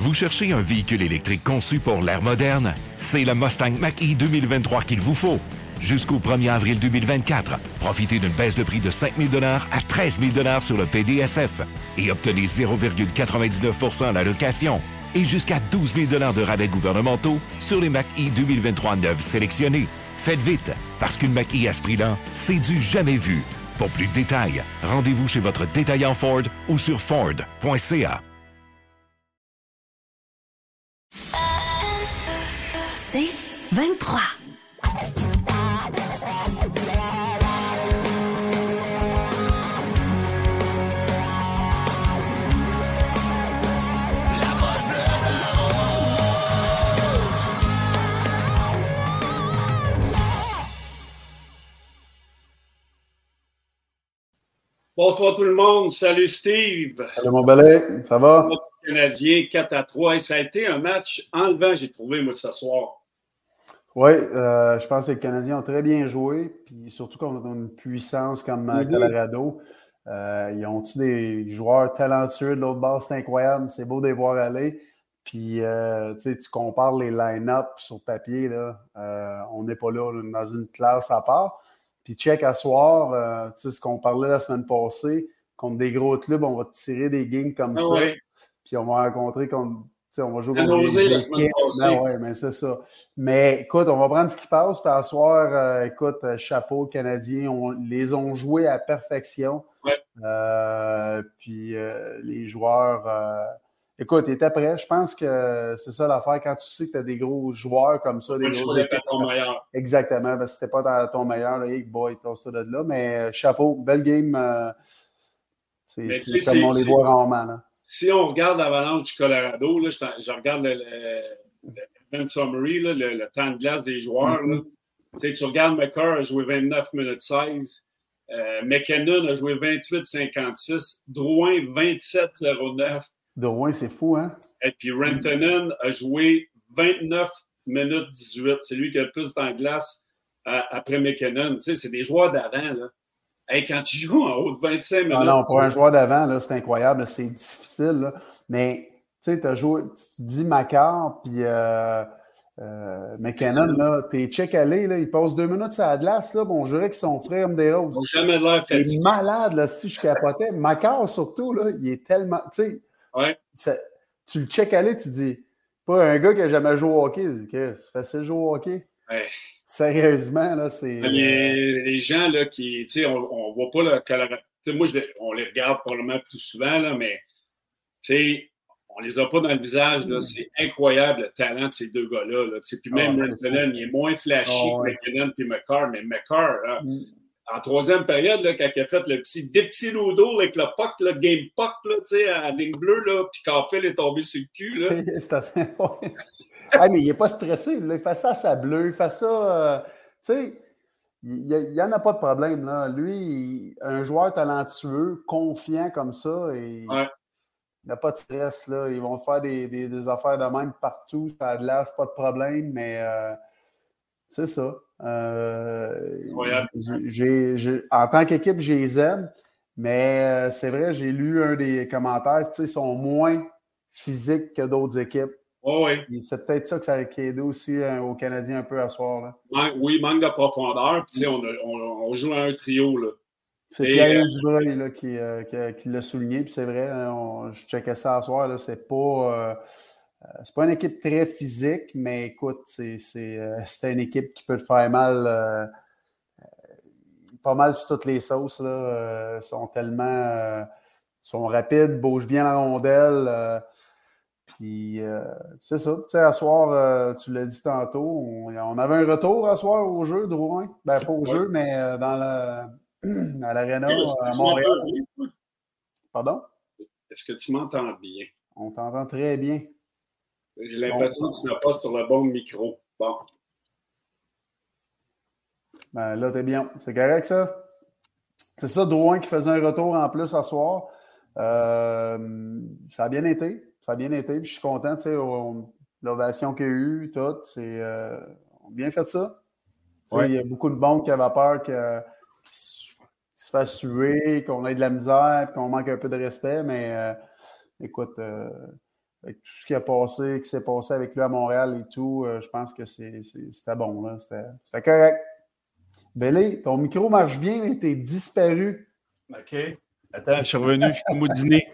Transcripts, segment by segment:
Vous cherchez un véhicule électrique conçu pour l'ère moderne? C'est le Mustang Mach-E 2023 qu'il vous faut. Jusqu'au 1er avril 2024, profitez d'une baisse de prix de 5 000 à 13 000 sur le PDSF et obtenez 0,99 à la location et jusqu'à 12 000 de rabais gouvernementaux sur les Mach-E 2023 neuves sélectionnés. Faites vite, parce qu'une Mach-E à ce prix-là, c'est du jamais vu. Pour plus de détails, rendez-vous chez votre détaillant Ford ou sur Ford.ca. 23. Bonsoir tout le monde. Salut Steve. Salut mon balai, ça va? Canadien 4 à 3. Et ça a été un match enlevant, j'ai trouvé, moi, ce soir. Oui, euh, je pense que les Canadiens ont très bien joué, puis surtout contre une puissance comme Mhm. Colorado. Euh, ils ont-tu des joueurs talentueux de l'autre bord? C'est incroyable. C'est beau de les voir aller. Puis, euh, tu sais, tu compares les line-up sur papier, là. on n'est pas là, dans une classe à part. Puis, check à soir, tu sais, ce qu'on parlait la semaine passée, contre des gros clubs, on va tirer des games comme Ah ça. ouais. Puis, on va rencontrer contre. On va jouer contre des la semaine équipes. Ben ouais, mais c'est ça. Mais écoute, on va prendre ce qui passe. Puis à soir, euh, écoute, euh, chapeau, Canadiens, on les ont joués à perfection. Ouais. Euh, puis euh, les joueurs, écoute, étaient prêts. Je pense que c'est ça l'affaire quand tu sais que tu as des gros joueurs comme ça, des gros à ton meilleur. Exactement, parce que c'était pas dans ton meilleur, là, hey boy, ça de là. Mais chapeau, belle game. c'est comme on les voit rarement. Là. Si on regarde l'avalanche du Colorado, là, je, regarde le, le, le event summary, là, le, le temps de glace des joueurs. là. Tu regardes McCarr a joué 29 minutes 16. Euh, McKinnon a joué 28-56. Drouin 27-09. Drouin, c'est fou, hein? Et puis Rantanen a joué 29 minutes 18. C'est lui qui a le plus de temps de glace euh, après McKinnon. C'est des joueurs d'avant. Là. Hey, quand tu joues en haut de 25 minutes. Non, non, pour un joueur d'avant, c'est incroyable, c'est difficile. là. Mais tu sais, joué, tu dis Macar, puis euh, euh, McKinnon, là, t'es check allé, là, il passe deux minutes sur la glace, là, bon, je dirais qu'ils sont frères comme des roses. Jamais l'air Il est malade, là, si je capotais. Macar, surtout, là, il est tellement, tu sais, tu le check aller, tu dis, pas un gars qui a jamais joué au hockey, il dit, c'est facile de jouer au hockey. Ouais. Sérieusement, là, c'est. Les, les gens là, qui, tu sais, on, on voit pas le sais, moi, je on les regarde probablement plus souvent, là, mais tu sais, on les a pas dans le visage. là. C'est incroyable le talent de ces deux gars-là. Là. Tu sais, Puis même Ah, c'est McKinnon, il est moins flashy Ah, ouais. que McKinnon puis McCarr, mais McCarr, là, Mm. En troisième période, là, quand il a fait le petit des petits avec le puck, le game puck, là, tu sais, à ligne bleue, là, puis Campbell est tombé sur le cul, là. Ah, mais il n'est pas stressé. là. Il fait ça à sa bleue. Il fait ça. euh, tu sais, il n'y en a pas de problème. Là. Lui, il- un joueur talentueux, confiant comme ça, et Ouais. il n'a pas de stress. Là. Ils vont faire des, des- des affaires de même partout. Ça a de l'air, c'est pas de problème, mais euh, c'est ça. Euh, en tant qu'équipe, je les aime, mais euh, c'est vrai, j'ai lu un des commentaires, tu sais, ils sont moins physiques que d'autres équipes. Oh, oui. C'est peut-être ça que ça a aidé aussi euh, aux Canadiens un peu à soir. là. Man- oui, manque de profondeur. Puis, on, a- on- on joue à un trio, là. C'est Pierre euh, Dubreuil là, qui, euh, qui, l'a souligné, puis c'est vrai, hein, on- je checkais ça à soir, c'est pas, c'est pas une équipe très physique, mais écoute, c'est, c'est, euh, une équipe qui peut te faire mal, euh, euh, pas mal sur toutes les sauces, là, euh, sont tellement, euh, sont rapides, bougent bien la rondelle, euh, puis euh, c'est ça, tu sais, à soir, euh, tu l'as dit tantôt, on, on avait un retour à soir au jeu, Drouin, ben pas au Ouais. jeu, mais euh, dans la, à l'Arena Est-ce à Montréal. Pardon? Est-ce que tu m'entends bien? On t'entend très bien. J'ai l'impression que tu n'as pas sur le bon micro. Bon. Ben, là, t'es bien. C'est correct, ça? C'est ça, Drouin qui faisait un retour en plus à soir. Euh, ça a bien été. Ça a bien été. Puis je suis content, tu sais, on- l'ovation qu'il y a eu, tout. C'est euh, on a bien fait ça. Ouais. Il y a beaucoup de monde qui avaient peur que, qu'il se qu'il se fasse suer, qu'on ait de la misère, puis qu'on manque un peu de respect, mais euh, écoute, euh, avec tout ce qui a passé, qui s'est passé avec lui à Montréal et tout, je pense que c'était bon. C'était correct. Bélé, ton micro marche bien, mais t'es disparu. OK. Attends, je suis revenu, je suis moudiné.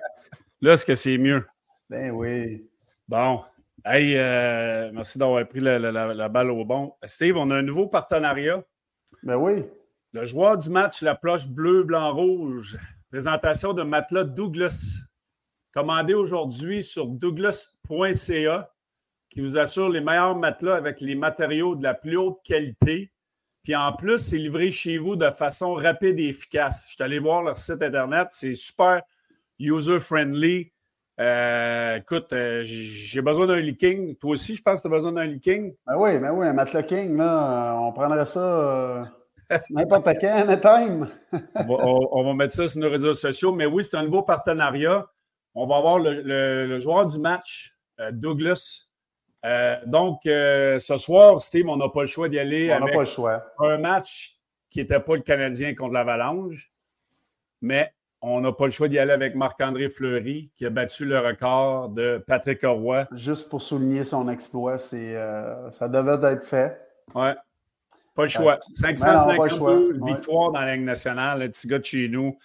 Là, est-ce que c'est mieux? Ben oui. Bon. Hey, euh, merci d'avoir pris la, balle au bon. Steve, on a un nouveau partenariat. Ben oui. Le joueur du match, la ploche bleu, blanc, rouge. Présentation de matelas Douglas. Commandé aujourd'hui sur douglas.ca, qui vous assure les meilleurs matelas avec les matériaux de la plus haute qualité. Puis en plus, c'est livré chez vous de façon rapide et efficace. Je suis allé voir leur site Internet. C'est super user-friendly. Euh, écoute, euh, j'ai besoin d'un leaking. Toi aussi, je pense que tu as besoin d'un leaking. Ben oui, ben oui, un matelas king, là, on prendrait ça euh, n'importe quand, anytime. on, on, va mettre ça sur nos réseaux sociaux. Mais oui, c'est un nouveau partenariat. On va avoir le, joueur du match, Douglas. donc, ce soir, Steve, on n'a pas le choix d'y aller. On n'a pas le choix. Un match qui n'était pas le Canadien contre l'Avalanche, mais on n'a pas le choix d'y aller avec Marc-André Fleury, qui a battu le record de Patrick Roy. Juste pour souligner son exploit, c'est, euh, ça devait être fait. Oui. Pas le choix. 552 victoires dans la Ligue nationale, le petit gars de chez nous.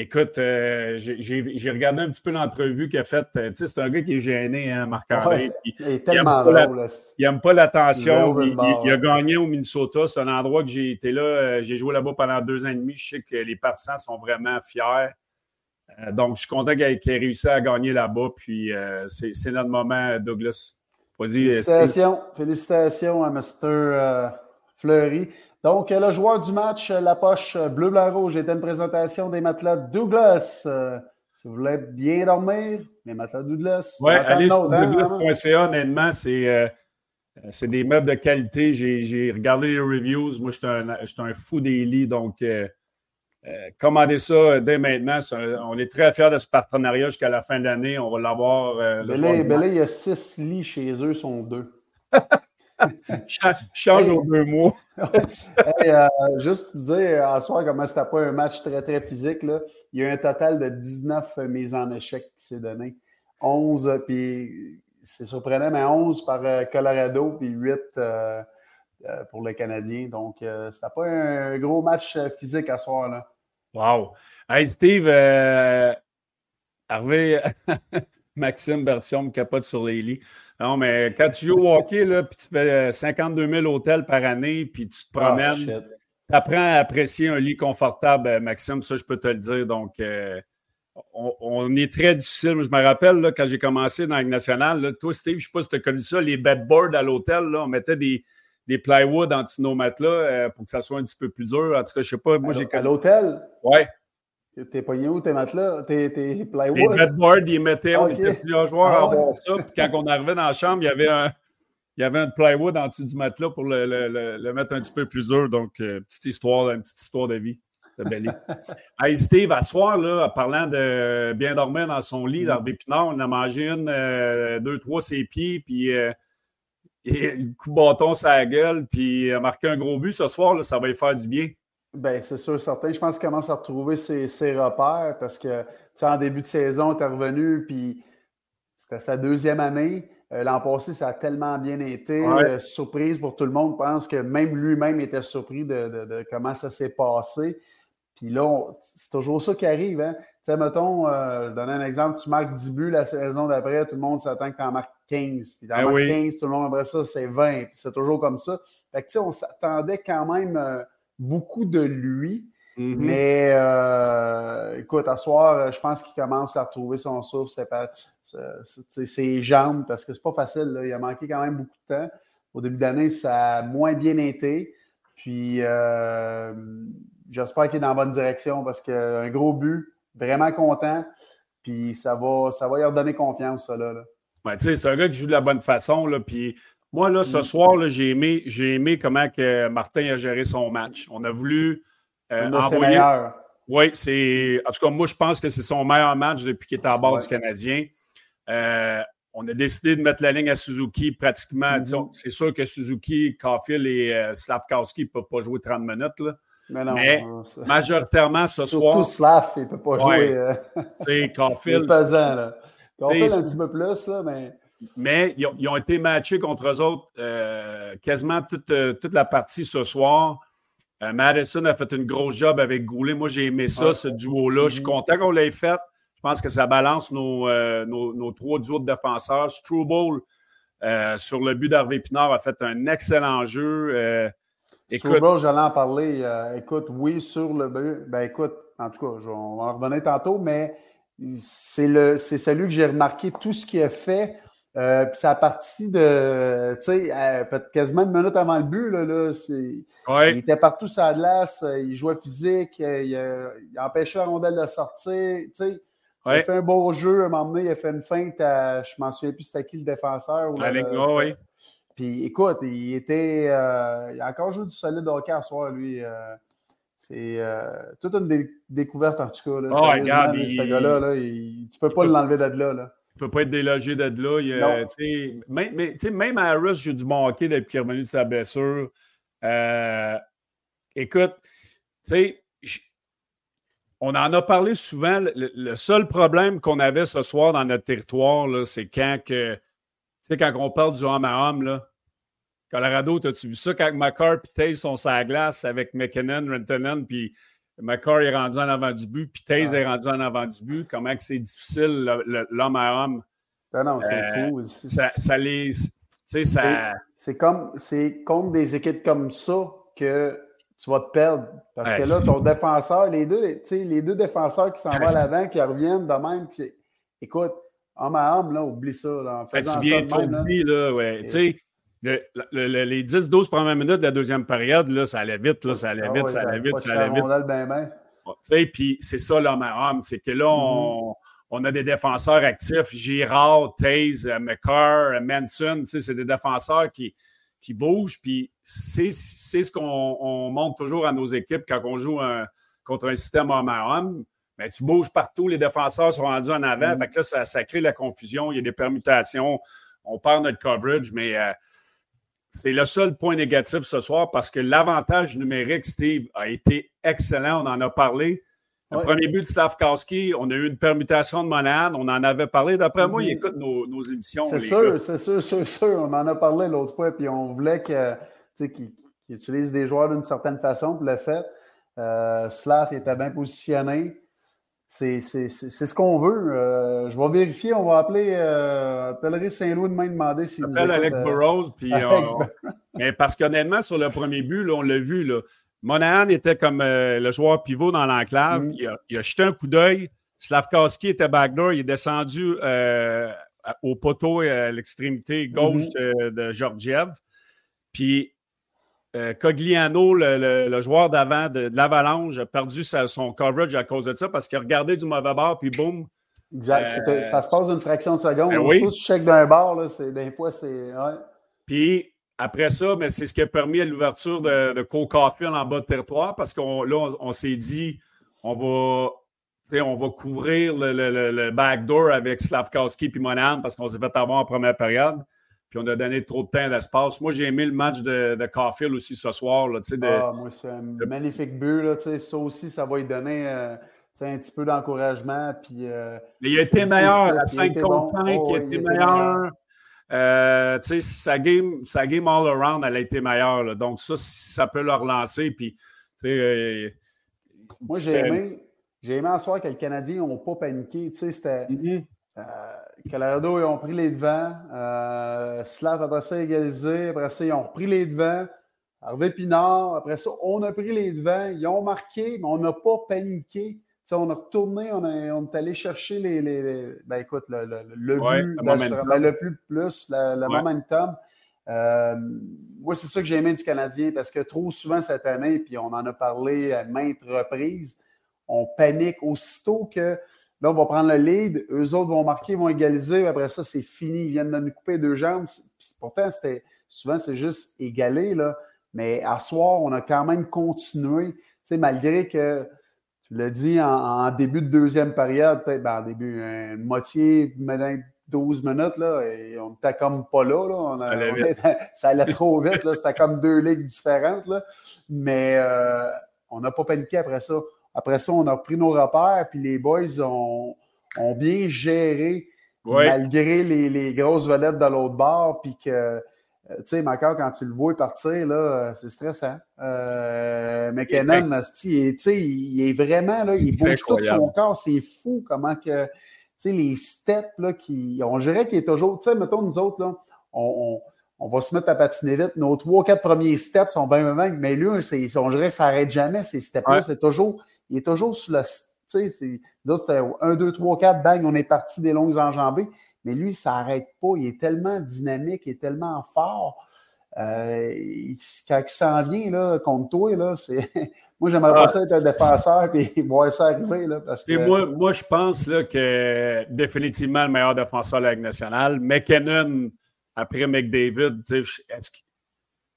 Écoute, euh, j'ai regardé un petit peu l'entrevue qu'il a faite. Tu sais, c'est un gars qui est gêné, hein, Marc-André. il, est tellement drôle. il n'aime pas l'attention. Il, a gagné au Minnesota. C'est un endroit que j'ai été là. Euh, j'ai joué là-bas pendant deux ans et demi. Je sais que les partisans sont vraiment fiers. Euh, donc, je suis content qu'il ait, réussi à gagner là-bas. Puis, c'est notre moment, Douglas. Félicitations. Félicitations à Mr. Fleury. Donc, le joueur du match, la poche bleu, blanc, rouge, était une présentation des matelas Douglas. Euh, si vous voulez bien dormir, les matelas Douglas. Oui, allez sur hein, douglas.ca, honnêtement, euh, c'est des meubles de qualité. J'ai regardé les reviews. Moi, je suis un, fou des lits. Donc, euh, commandez ça dès maintenant. on est très fiers de ce partenariat jusqu'à la fin de l'année. On va l'avoir. Belé, il y a six lits chez eux, sont deux. Change aux deux mois. Euh, juste pour dire, en soir, comment c'était pas un match très, très physique, là, il y a eu un total de 19 mises en échec qui s'est donné. 11, puis c'est surprenant, mais 11 par euh, Colorado, puis 8 euh, pour les Canadiens. Donc, c'était pas un gros match physique à soir. Là. Wow! Hey, Steve, Hervé, Maxime Bertium capote sur les lits. Non, mais quand tu joues au hockey, là, puis tu fais 52 euh, 000 hôtels par année, puis tu te ah, promènes, tu apprends à apprécier un lit confortable, euh, Maxime, ça, je peux te le dire. Donc, euh, on, est très difficile. Je me rappelle, là, quand j'ai commencé dans la Ligue nationale, toi, Steve, je ne sais pas si tu as connu ça, les bedboards à l'hôtel, on mettait des, des plywood de nos matelas pour que ça soit un petit peu plus dur. En tout cas, je ne sais pas. Moi, j'ai À l'hôtel? Oui. T'es pogné où tes matelas? Tes, tes plywood? Les bedboards, ils mettaient, on était plusieurs joueurs à avoir ça. Puis quand on arrivait dans la chambre, il y avait un, il y avait un plywood en dessous du matelas pour le, le, le, mettre un petit peu plus dur. Donc, euh, petite histoire, une petite histoire de vie. De hey, Steve, à soir, là, en parlant de bien dormir dans son lit, dans mm. Pinard, on a mangé une, euh, deux, trois, ses pieds, puis euh, et, le coup de bâton sur la gueule, puis a marqué un gros but ce soir, là, ça va lui faire du bien. Bien, c'est sûr, certain. Je pense qu'il commence à retrouver ses, repères parce que, tu en début de saison, tu es revenu, puis c'était sa deuxième année. Euh, l'an passé, ça a tellement bien été. Euh, surprise pour tout le monde. Je pense que même lui-même était surpris de, comment ça s'est passé. Puis là, c'est toujours ça qui arrive. Hein? Tu sais, mettons, euh, je donne un exemple, tu marques 10 buts la saison d'après, tout le monde s'attend que tu en marques 15. Puis tu en marques 15, tout le monde après ça, c'est 20. Puis c'est toujours comme ça. Fait que, tu sais, on s'attendait quand même beaucoup de lui. Mm-hmm. Mais euh, écoute, à soir, je pense qu'il commence à retrouver son souffle, ses jambes, parce que c'est pas facile. Il a manqué quand même beaucoup de temps. Au début d'année, ça a moins bien été. Puis euh, j'espère qu'il est dans la bonne direction parce qu'un gros but, vraiment content. Puis ça va, ça va lui redonner confiance, ça. Là, c'est un gars qui joue de la bonne façon. Là, puis moi, là, ce mm. soir, j'ai aimé, aimé comment que Martin a géré son match. On a voulu euh, envoyer. Oui, c'est. En tout cas, moi, je pense que c'est son meilleur match depuis qu'il est à bord du Canadien. Euh, on a décidé de mettre la ligne à Suzuki pratiquement. Mm-hmm. C'est sûr que Suzuki, Caulfield et euh, Slavkowski ne peuvent pas jouer 30 minutes. Là. Mais, non, majoritairement ce soir. Surtout Slav, il ne peut pas jouer. C'est Caulfield. pesant, là. Fait un petit peu plus, là, mais. Mais ils ont, été matchés contre eux autres euh, quasiment toute, euh, toute, la partie ce soir. Euh, Madison a fait une grosse job avec Goulet. Moi, j'ai aimé ça, ce duo-là. Je suis mm-hmm. content qu'on l'ait fait. Je pense que ça balance nos, nos, trois duos de défenseurs. Struble, sur le but d'Harvey Pinard, a fait un excellent jeu. écoute, j'allais en parler. écoute, oui, sur le but. Ben écoute, en tout cas, on va en revenir tantôt, mais c'est celui que j'ai remarqué tout ce qu'il a fait euh, puis ça a parti de, tu sais, euh, peut-être quasiment une minute avant le but, là, là il était partout sur la glace, euh, il jouait physique, il, empêchait la rondelle de sortir, tu sais. Il a fait un beau jeu, à un moment donné, il a fait une feinte à, je m'en souviens plus c'était qui le défenseur. Ou oui. Puis écoute, il était, il a encore joué du solide hockey à soir, lui. c'est toute une découverte en tout cas. Là, oh, regarde, ce gars-là, là, tu peux pas l'enlever de là. là ne peut pas être délogé de là. Il, même, mais, même à Harris, j'ai du manquer depuis qu'il est revenu de sa blessure. Euh, écoute, on en a parlé souvent. Le, seul problème qu'on avait ce soir dans notre territoire, c'est quand, que, quand on parle du homme à homme. Là, Colorado, as-tu vu ça? Quand McCarr et Taze sont sur la glace avec McKinnon, Rentonen, puis McCarr est rendu en avant du but, puis Taze est rendu en avant du but. Comment c'est difficile, l'homme à homme? Ben non, c'est euh, fou. Ça, ça les. Ça... C'est comme c'est contre des équipes comme ça que tu vas te perdre. Parce que là, ton défenseur, les deux, les deux défenseurs qui s'en vont à l'avant, qui reviennent de même, écoute, homme à homme, là, oublie ça. Là, en ben, tu viens de dit, là, ouais. Les 10-12 premières minutes de la deuxième période, là, ça allait vite, là, ça allait ah vite, ça allait vite, ça allait vite. Ben Puis c'est ça l'homme à homme, c'est que là, mm-hmm. on, a des défenseurs actifs, Girard, Taze, euh, McCarr, euh, Manson, c'est des défenseurs qui, qui bougent. Puis c'est ce qu'on montre toujours à nos équipes quand on joue contre un système homme à homme. Mais tu bouges partout, les défenseurs sont rendus en avant. Mm-hmm. Fait que là, ça, ça, crée la confusion, il y a des permutations, on perd notre coverage, mais euh, c'est le seul point négatif ce soir parce que l'avantage numérique, Steve, a été excellent. On en a parlé. Le premier but de Stavkowski, on a eu une permutation de monade. On en avait parlé. D'après moi, il mhm. écoute nos, émissions. C'est sûr, c'est sûr, sûr, sûr. On en a parlé l'autre fois, puis on voulait qu'il utilise des joueurs d'une certaine façon pour le fait. Euh, Slav était bien positionné. C'est ce qu'on veut. Euh, je vais vérifier. On va appeler euh, Saint-Louis demain demander s'il nous appelle Alex euh, Burrows. Puis mais parce qu'honnêtement, sur le premier but, là, on l'a vu. Là, Monahan était comme euh, le joueur pivot dans l'enclave. Mm. Il, il, a, jeté un coup d'œil. Slavkowski était backdoor. Il est descendu au poteau à l'extrémité gauche mm-hmm. de, de Georgiev. Puis euh, Cogliano, le, joueur d'avant de, l'Avalanche, a perdu son coverage à cause de ça parce qu'il a regardé du mauvais bord, puis boum. Exact. Euh, ça se passe une fraction de seconde. Ben oui. tu check d'un bord, là, des fois, c'est. Puis après ça, mais c'est ce qui a permis l'ouverture de, de Cole Caulfield en bas de territoire parce qu'on là, on, s'est dit on va, on va couvrir le, le, backdoor avec Slavkowski et Monahan parce qu'on s'est fait avoir en première période puis on a donné trop de temps d'espace. Moi, j'ai aimé le match de, de Caulfield aussi ce soir. Là, de, ah, moi, c'est un magnifique but. Là, ça aussi, ça va lui donner euh, un petit peu d'encouragement. Puis, euh, il a été meilleur à 5 contre 5. il a été meilleur. Euh, sa, game, sa game all around, elle a été meilleure. Là. Donc, ça, ça peut le relancer. Puis, moi, j'ai aimé, j'ai aimé en soir que les Canadiens n'ont pas paniqué. C'était. Mm-hmm. Colorado, ils ont pris les devants. Euh, Slav, après ça, égalisé. Après ça, ils ont repris les devants. Harvey Pinard, après ça, on a pris les devants. Ils ont marqué, mais on n'a pas paniqué. on a retourné, on, est allé chercher les. ben écoute, le, but, ben, le plus plus, le, momentum. Euh, moi, c'est ça que j'ai aimé du Canadien parce que trop souvent cette année, puis on en a parlé à maintes reprises, on panique aussitôt que Là, on va prendre le lead. Eux autres vont marquer, vont égaliser. Après ça, c'est fini. Ils viennent de nous couper deux jambes. pourtant, c'était souvent, c'est juste égalé. Là. Mais à soir, on a quand même continué. Tu sais, malgré que, tu l'as dit, en, début de deuxième période, peut-être ben, en début, une moitié, 12 minutes, là, et on n'était comme pas là. ça allait trop vite. C'était comme deux ligues différentes. Là. Mais euh, on n'a pas paniqué après ça. Après ça, on a pris nos repères, puis les boys ont, bien géré malgré les, les, grosses vedettes de l'autre bord, puis que, euh, tu sais, Macar, quand tu le vois partir, là, c'est stressant. Euh, McKinnon, il est, il est vraiment, là, il bouge tout son corps, c'est fou comment que, tu sais, les steps, là, qui, on dirait qu'il est toujours, tu sais, mettons, nous autres, là, on, on, va se mettre à patiner vite. Nos trois, quatre premiers steps sont bien, bien, mais lui, on dirait que ça n'arrête jamais, ces steps-là, c'est toujours, il est toujours sur le, tu sais, d'autres, c'était 1, 2, 3, 4, bang, on est parti des longues enjambées. Mais lui, ça n'arrête pas. Il est tellement dynamique, il est tellement fort. Euh, quand il s'en vient là, contre toi, là, c'est. moi, j'aimerais pas ah. ça être un défenseur et voir ça arriver. Là, parce que... moi, moi, je pense là, que définitivement le meilleur défenseur de la Ligue nationale. McKinnon, après McDavid,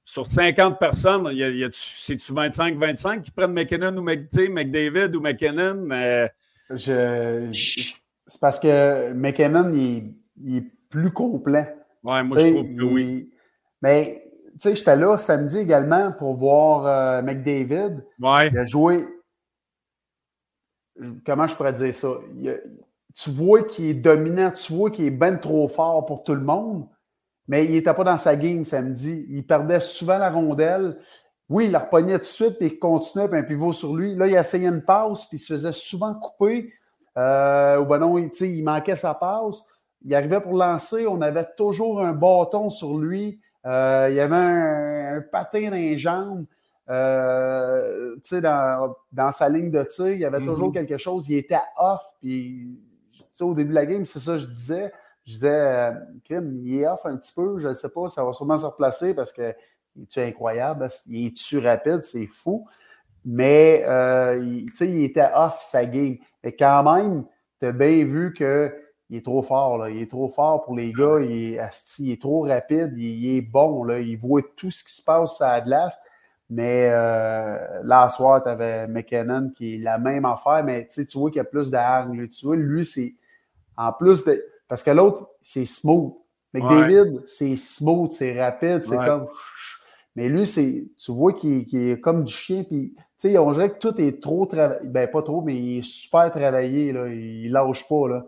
sur 50 personnes, c'est-tu 25-25 qui prennent McKinnon ou McDavid ou McKinnon? Mais... c'est parce que McKinnon, il, est plus complet. Ouais, moi, je trouve que oui. Mais, tu sais, j'étais là samedi également pour voir euh, McDavid. Ouais. Il a joué. Comment je pourrais dire ça? tu vois qu'il est dominant, tu vois qu'il est bien trop fort pour tout le monde mais il n'était pas dans sa game samedi. Il perdait souvent la rondelle. Oui, il la repognait tout de suite, puis il continuait, puis un pivot sur lui. Là, il essayait une passe, puis il se faisait souvent couper. Euh, ou ben non, il, il manquait sa passe. Il arrivait pour lancer, on avait toujours un bâton sur lui. Euh, il y avait un, patin dans les jambes. Euh, dans, dans, sa ligne de tir, il y avait toujours mm-hmm. quelque chose. Il était off. Puis, au début de la game, c'est ça que je disais. Je disais, euh, Kim, il est off un petit peu, je ne sais pas, ça va sûrement se replacer parce que il est incroyable, il est-tu rapide, c'est fou. Mais euh, il, il était off sa game. Mais quand même, tu as bien vu qu'il est trop fort. Là. Il est trop fort pour les gars. Il est, il trop rapide. Il, est bon. Là. Il voit tout ce qui se passe à la glace. Mais euh, là, soir, tu avais McKinnon qui est la même affaire, mais tu vois qu'il y a plus d'armes. Tu vois, lui, c'est en plus de. Parce que l'autre, c'est smooth. Mais David, c'est smooth, c'est rapide, c'est comme. Mais lui, c'est, tu vois qu'il est comme du chien, puis tu sais, on dirait que tout est trop travaillé. Ben, pas trop, mais il est super travaillé, là. Il lâche pas, là.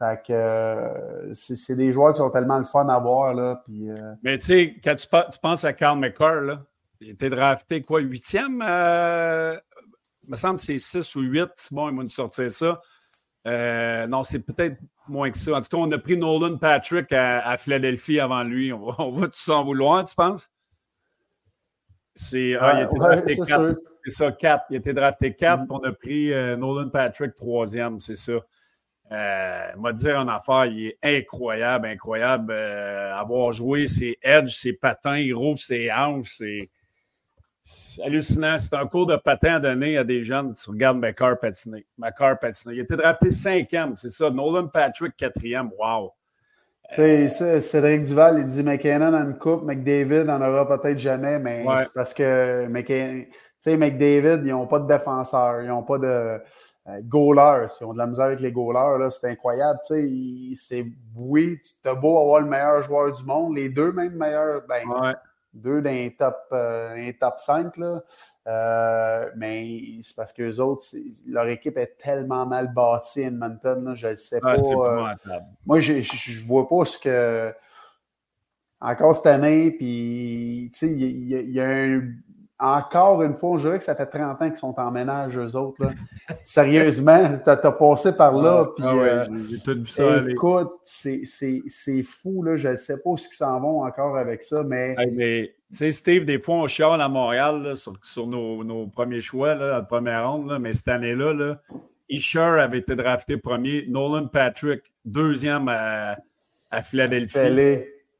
Fait que euh, c'est des joueurs qui sont tellement le fun à voir, là. Puis, euh, Mais tu sais, quand tu, penses à Carl McCarr, là, il était drafté quoi, huitième? Euh, il me semble que c'est six ou huit. Bon, il m'a nous sortir ça. Euh, non, c'est peut-être moins que ça. En tout cas, on a pris Nolan Patrick à, Philadelphie avant lui. On va, on tout s'en vouloir, tu penses? C'est, ah, il a été drafté 4. C'est ça, 4. Il a été drafté 4, mm. on a pris euh, Nolan Patrick troisième, c'est ça. Euh, m'a dire en affaire, il est incroyable, incroyable. Euh, avoir joué ses edges, ses patins, il rouvre ses hanches, c'est hallucinant. C'est un cours de patin à donner à des jeunes. Tu regardes McCarr patiner. McCarr patiner. Il a été drafté cinquième, c'est ça. Nolan Patrick, quatrième. Wow. Tu sais, Cédric Duval, il dit McKinnon en une coupe, McDavid en aura peut-être jamais, mais c'est parce que tu sais, McDavid, ils n'ont pas de défenseur, ils n'ont pas de euh, goalers. Ils ont de la misère avec les goalers, c'est incroyable. Tu sais, c'est oui, tu as beau avoir le meilleur joueur du monde, les deux même meilleurs, ben, ouais deux d'un top, euh, top 5. Là. Euh, mais c'est parce qu'eux autres, leur équipe est tellement mal bâtie, Edmonton. je ne sais pas. Euh, moi, je ne vois pas ce que. Encore cette année, puis il y, a un encore une fois, je dirais que ça fait 30 ans qu'ils sont en ménage, eux autres. Là. Sérieusement, tu as, passé par là. Ah, ouais, j'ai tout vu ça. Écoute, c'est fou. Là. Je ne sais pas ce qu'ils s'en vont encore avec ça, mais. mais tu sais, Steve, des fois, on chiale à Montréal sur, sur nos, nos, premiers choix, là, la première ronde, là, mais cette année-là, là, Isher avait été drafté premier, Nolan Patrick, deuxième à, à Philadelphie.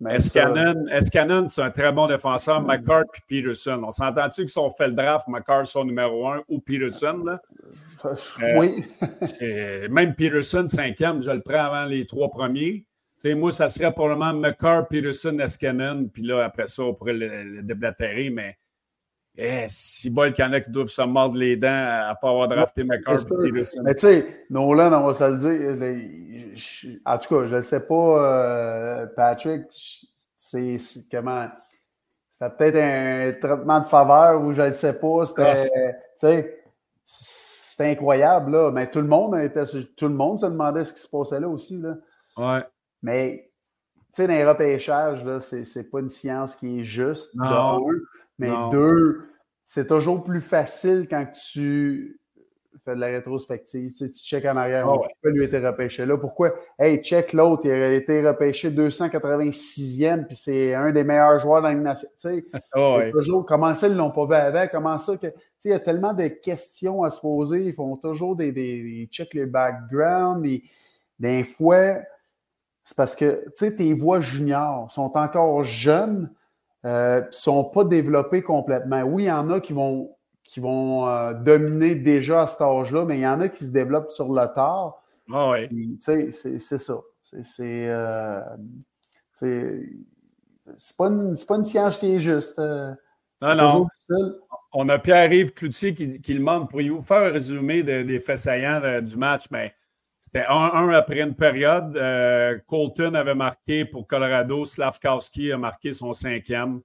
Escanon, c'est un très bon défenseur. McCart et Peterson? On s'entend-tu qu'ils sont fait le draft, McCart son numéro un ou Peterson? Là? Euh, oui. même Peterson, cinquième, je le prends avant les trois premiers. moi, ça serait probablement McCart, Peterson, Escanon, puis là, après ça, on pourrait le, déblatérer, mais eh, si bol qu'il y en a qui doivent se mordre les dents à ne pas avoir drafté McCart et Peterson. Mais tu sais, Nolan, on va se le dire. en tout cas, je ne sais pas, euh, Patrick, c'est comment. C'était peut-être un traitement de faveur ou je ne sais pas. C'était. Ah. C'était incroyable, là. Mais tout le monde était, tout le monde se demandait ce qui se passait là aussi. Là. Ouais. Mais, tu sais, dans les repêchages, ce n'est pas une science qui est juste, non. Mais deux, c'est toujours plus facile quand tu fais de la rétrospective. Tu, sais, tu checkes en arrière. Oh, pourquoi lui a été repêché là? Pourquoi? Hey, check l'autre, il a été repêché 286e, puis c'est un des meilleurs joueurs dans l'animation. Tu sais, oh, toujours, comment ça, ils ne l'ont pas vu avant? Comment ça que. Tu sais, il y a tellement de questions à se poser. Ils font toujours des. des, des check les backgrounds. Des fois, c'est parce que, tu sais, tes voix juniors sont encore jeunes, euh, sont pas développés complètement. Oui, il y en a qui vont, qui vont euh, dominer déjà à cet âge-là, mais il y en a qui se développent sur le tard. Ah c'est ça. C'est euh, c'est pas, une, pas une science qui est juste. Euh, non, non. On a Pierre-Yves Cloutier qui, qui demande pourriez-vous faire un résumé des faits saillants du match? Mais c'était 1-1 après une période. Colton avait marqué pour Colorado. Slavkowski a marqué son cinquième.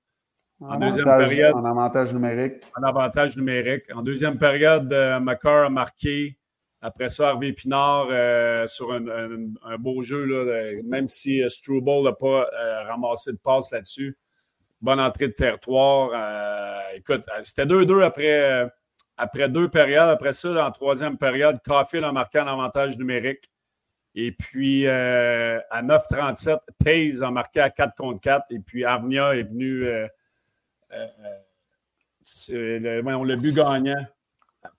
En, deuxième période. En avantage numérique. En avantage numérique. En deuxième période, euh, a marqué. Après ça, Harvey Pinard euh, sur un, beau jeu, là, même si euh, Struble n'a pas euh, ramassé de passe là-dessus. Bonne entrée de territoire. écoute, c'était 2-2 après, après deux périodes. Après ça, en troisième période, Caulfield a marqué en avantage numérique. Et puis, à 9-37, Taze a marqué à 4 contre 4. Et puis, Armia est venu euh, on l'a but gagnant.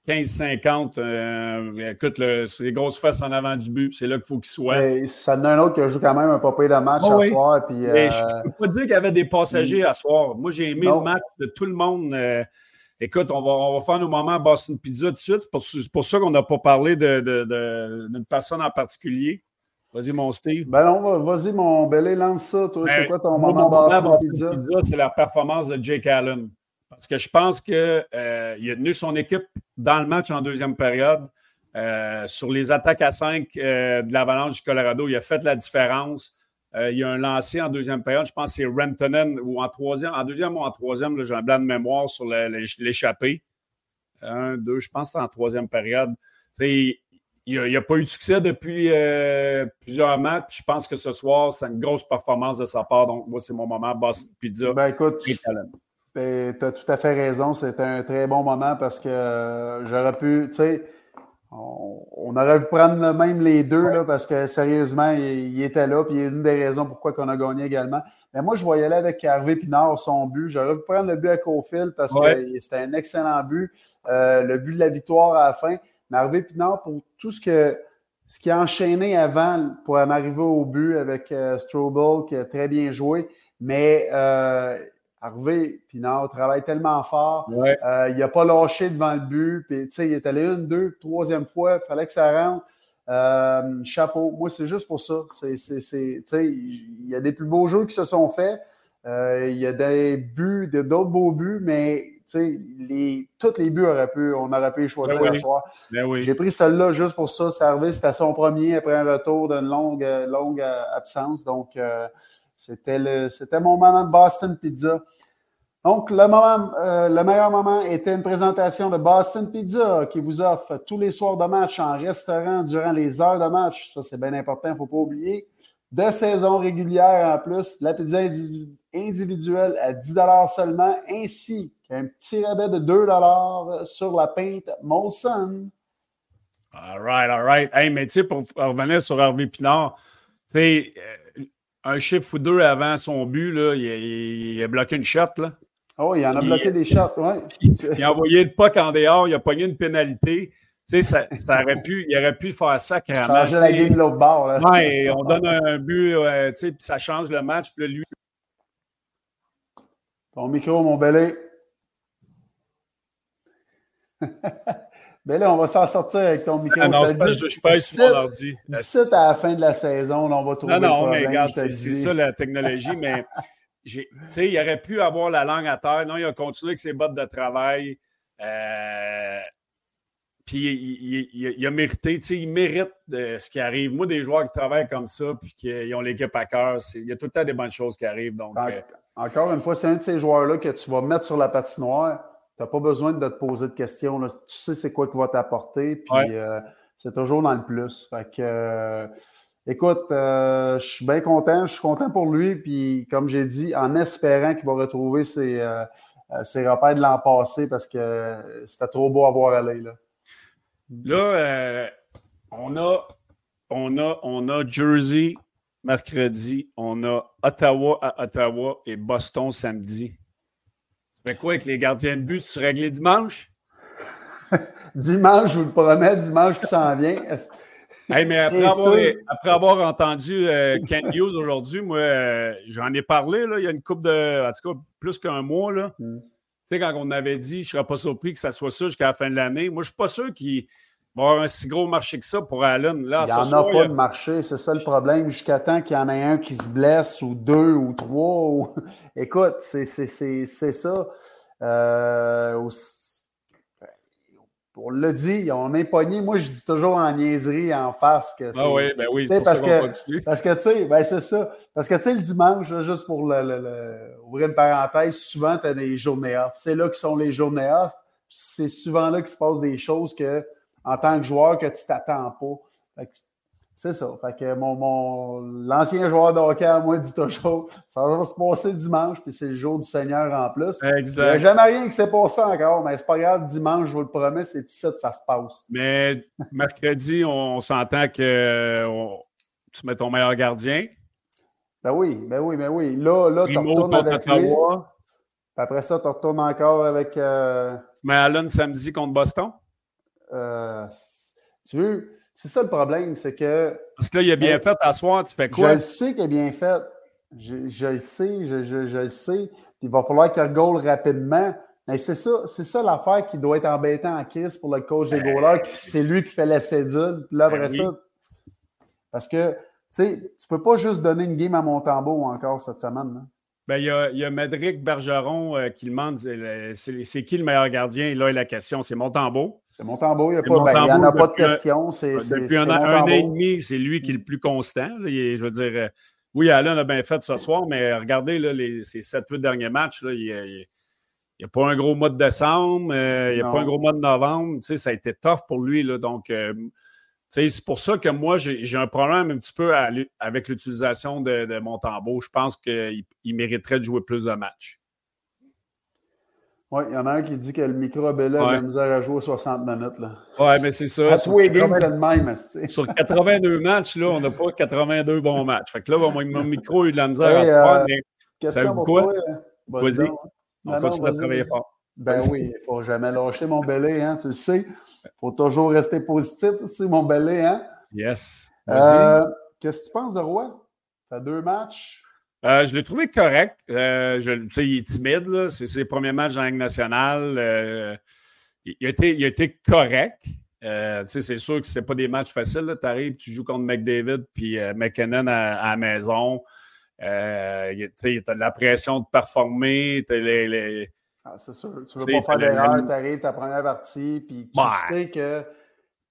15-50. Euh, écoute, c'est les grosses fesses en avant du but. C'est là qu'il faut qu'il soit. ça donne un autre qui joue quand même un papier de match à soir. Puis, euh, Je ne peux pas dire qu'il y avait des passagers à soir. Moi, j'ai aimé le match de tout le monde. Écoute, on va, on va faire nos moments à Boston Pizza tout de suite. C'est pour, ça qu'on n'a pas parlé d'une de, personne en particulier. Vas-y, mon Steve. Ben non, vas-y, mon Belé, lance ça. Toi, c'est ben, quoi ton moment Boston Pizza? Pizza c'est la performance de Jake Allen. Parce que je pense qu'il euh, a tenu son équipe dans le match en deuxième période. Euh, sur les attaques à 5 euh, de l'Avalanche du Colorado, il a fait la différence. Il y a un lancé en deuxième période, je pense que c'est Rentonen ou en troisième, en deuxième ou en troisième, j'ai un blanc de mémoire sur l'échappée. Un, deux, je pense que c'est en troisième période. Tu il n'y a, pas eu de succès depuis euh, plusieurs matchs. Je pense que ce soir, c'est une grosse performance de sa part. Donc, moi, c'est mon moment boss Pizza. Ben écoute, tu as tout à fait raison. C'était un très bon moment parce que euh, j'aurais pu, tu sais, on, aurait pu prendre même les deux là, parce que sérieusement, il, était là. Puis il y a une des raisons pourquoi on a gagné également. Mais moi, je voyais là avec Hervé Pinard son but. J'aurais pu prendre le but à Cofield parce que c'était un excellent but. Euh, le but de la victoire à la fin. Mais Harvey Pinard, pour tout ce que ce qui a enchaîné avant pour en arriver au but avec euh, Strobel, qui a très bien joué. Mais euh, Harvey Pinard travaille tellement fort. Euh, il n'a pas lâché devant le but. Puis, il est allé une, deux, troisième fois. Il fallait que ça rentre. Euh, chapeau. Moi, c'est juste pour ça. il y a des plus beaux jeux qui se sont faits. il y a des buts, d'autres beaux buts, mais les, tous les buts auraient pu, on aurait pu choisir ben le soir. Ben J'ai pris celle-là juste pour ça. Service, c'était son premier après un retour d'une longue, longue euh, absence. Donc, euh, c'était mon moment de Boston Pizza. Donc, le, moment, euh, le meilleur moment était une présentation de Boston Pizza qui vous offre tous les soirs de match en restaurant durant les heures de match. Ça, c'est bien important, il ne faut pas oublier de saison régulière en plus, la pizza individuelle à 10 seulement, ainsi qu'un petit rabais de 2 sur la pinte Molson. All right, all right. Hey, mais tu sais, pour revenir sur Hervé Pinard, tu sais, euh, un chiffre ou deux avant son but, là, il, a, bloqué une shot. Là. Oh, il en a bloqué des shots, oui. Il, a envoyé le puck en dehors, il a pogné une pénalité. Tu sais, ça, ça, aurait pu, il aurait pu faire ça carrément. Changer la game de l'autre bord. Là. Ouais, on donne un but, tu sais, puis ça change le match. Puis lui. Ton micro, mon belé. ben là, on va s'en sortir avec ton micro. Non, pas, je, je pèse sur mon ordi. C'est à la fin de la saison, on va trouver Non, non, mais regarde, c'est ça la technologie, mais tu sais, il aurait pu avoir la langue à terre. Non, il a continué avec ses bottes de travail. Euh, puis il, a mérité, tu sais, il mérite ce qui arrive. Moi, des joueurs qui travaillent comme ça, puis qui ont l'équipe à cœur, il y a tout le temps des bonnes choses qui arrivent. Donc, euh, Encore une fois, c'est un de ces joueurs-là que tu vas mettre sur la patinoire. N'as pas besoin de te poser de questions. Tu sais c'est quoi qui va t'apporter, puis euh, c'est toujours dans le plus. Fait que, euh, écoute, je suis bien content. Je suis content pour lui. Puis, comme j'ai dit, en espérant qu'il va retrouver ses, ses repères de l'an passé parce que c'était trop beau à voir aller. Là, là on, a, on, a, on a Jersey mercredi. On a Ottawa à Ottawa et Boston samedi. Fait quoi avec les gardiens de but? Tu réglé dimanche? dimanche, je vous le promets, dimanche qui s'en vient. mais après avoir, entendu euh, Kent Hughes aujourd'hui, moi, euh, j'en ai parlé, là, il y a une coupe de, en tout cas, plus qu'un mois. Là. Hmm. Tu sais, quand on avait dit, je ne serais pas surpris que ça soit ça jusqu'à la fin de l'année, moi, je ne suis pas sûr qu'il va y avoir un si gros marché que ça pour Allen. Là, il n'y en a pas de marché, c'est ça le problème, jusqu'à temps qu'il y en ait un qui se blesse, ou deux, ou trois. Écoute, c'est ça. Euh, on l'a dit, on est pogné. Moi, je dis toujours en niaiserie en face que Ah oui, ben oui, parce, que, parce que, tu sais, ben c'est ça. Parce que, tu sais, le dimanche, juste pour le, ouvrir une parenthèse, souvent, tu as des journées off. C'est là que sont les journées off. C'est souvent là qu'il se passe des choses que, en tant que joueur, que tu t'attends pas. C'est ça. Fait que mon, mon l'ancien joueur de hockey à moi dit toujours ça va se passer dimanche, puis c'est le jour du Seigneur en plus. Exact. Il n'y a jamais rien qui s'est passé encore, mais c'est pas grave, dimanche, je vous le promets, c'est ça que ça se passe. Mais mercredi, on, s'entend que tu mets ton meilleur gardien. Ben oui, ben oui, ben oui. Là, là tu retournes avec lui. Après ça, tu retournes encore avec. Euh... Mets Allen samedi contre Boston? Euh, tu veux c'est ça le problème, c'est que. Parce que là, il a bien fait à soir, tu fais quoi? Je le sais qu'il a bien fait. Je, le sais, je, le sais. il va falloir qu'il goal rapidement. Mais c'est ça, c'est ça l'affaire qui doit être embêtant en crise pour le coach des ben, goalers. C'est lui qui fait la cédule. Puis là, après ben ça. Parce que, tu sais, tu peux pas juste donner une game à Montembeau encore cette semaine. Ben, il, y a, il y a Bergeron euh, qui demande c'est qui le meilleur gardien? là, la question, c'est Montembeau. C'est Montembeau, il n'y ben, en a pas de question. depuis un, an et demi, c'est lui qui est le plus constant. je veux dire, euh, oui, Alain a bien fait ce soir, mais regardez là, les, ces 7-8 derniers matchs, là, il n'y a, pas un gros mois de décembre, euh, il n'y a pas un gros mois de novembre. Ça a été tough pour lui. Là, donc, c'est pour ça que moi, j'ai un problème un petit peu avec l'utilisation de, de Montembeau. Je pense qu'il mériterait de jouer plus de matchs. Oui, il y en a un qui dit que le micro a la misère à jouer 60 minutes. Oui, mais c'est ça. sur, 80... sur 82 matchs, là, on n'a pas 82 bons matchs. Fait que là, mon, micro a eu de la misère à. Euh, mais question pour quoi? Vas-y. On continue à travailler fort. Ben oui, il ne faut jamais lâcher mon belé, hein, tu le sais. Il faut toujours rester positif aussi, mon belé, hein? Yes. Euh, Qu'est-ce que tu penses de Roy? Tu as deux matchs. Euh, je l'ai trouvé correct. Euh, je, il est timide. C'est ses premiers matchs dans la Ligue nationale. Euh, il, a été, il, a été, correct. C'est sûr que ce pas des matchs faciles. Tu arrives, tu joues contre McDavid puis McKinnon à, la maison. tu as de la pression de performer. Les, les... Ah, c'est sûr. Tu ne veux pas faire d'erreur. Tu arrives ta première partie, puis tu sais que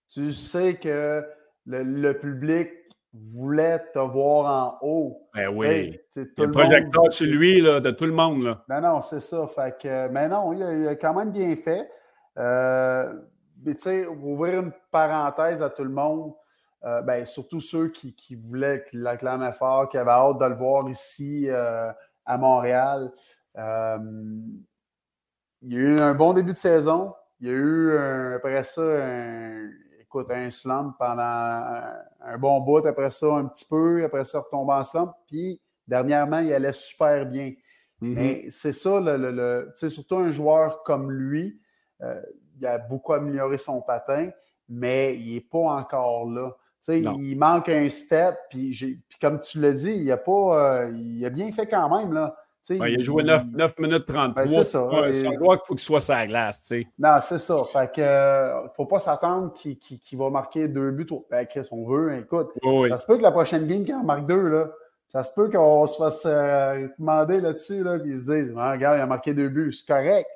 tu sais que le, le public voulait te voir en haut. Ben oui. le, projecteur sur lui, là, de tout le monde. Là. Ben non, c'est ça. Fait que, mais non, il a, quand même bien fait. Euh, mais tu sais, ouvrir une parenthèse à tout le monde, euh, ben, surtout ceux qui, qui voulaient, qui l'acclamaient fort, qui avaient hâte de le voir ici euh, à Montréal. Euh, il y a eu un bon début de saison. Il y a eu après ça un, écoute, un slump pendant un, bon bout, après ça un petit peu, après ça retombe en slump, puis dernièrement, il allait super bien. Mm-hmm. Mais c'est ça, le, le, surtout un joueur comme lui, euh, il a beaucoup amélioré son patin, mais il n'est pas encore là. il manque un step, puis, comme tu l'as dit, il a pas, euh, il a bien fait quand même. Là il, a joué 9, 9 minutes 33. Ben, c'est un joueur qu'il faut qu'il soit sur la glace. Non, c'est ça. Fait que euh, faut pas s'attendre qu'il va marquer deux buts. Ben, Chris, on veut. Écoute, ça se peut que la prochaine game, qu'il en marque deux, là, ça se peut qu'on se fasse euh, demander là-dessus, là, qu'ils se disent ah, Regarde, il a marqué deux buts. C'est correct.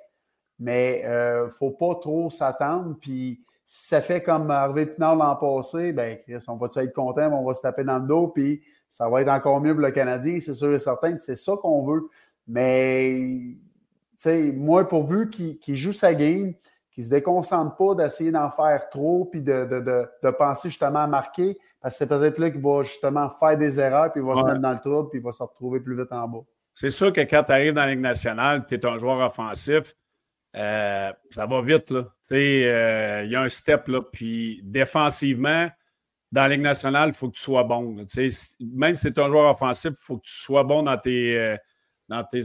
Mais il euh, ne faut pas trop s'attendre. Puis si ça fait comme Harvey Pinard l'an passé, ben Chris, on va-tu être content, on va se taper dans le dos. Puis ça va être encore mieux pour le Canadien, c'est sûr et certain. C'est ça qu'on veut. Mais, tu sais, moi, pourvu qu'il joue sa game, qu'il ne se déconcentre pas d'essayer d'en faire trop, puis de, de, de, penser justement à marquer, Parce que c'est peut-être là qu'il va justement faire des erreurs, puis il va se mettre dans le trouble, puis il va se retrouver plus vite en bas. C'est sûr que quand tu arrives dans la Ligue nationale, tu es un joueur offensif, euh, ça va vite. Euh, il y a un step, là, puis défensivement, dans la Ligue nationale, il faut que tu sois bon. même si tu es un joueur offensif, il faut que tu sois bon dans tes, euh, dans tes,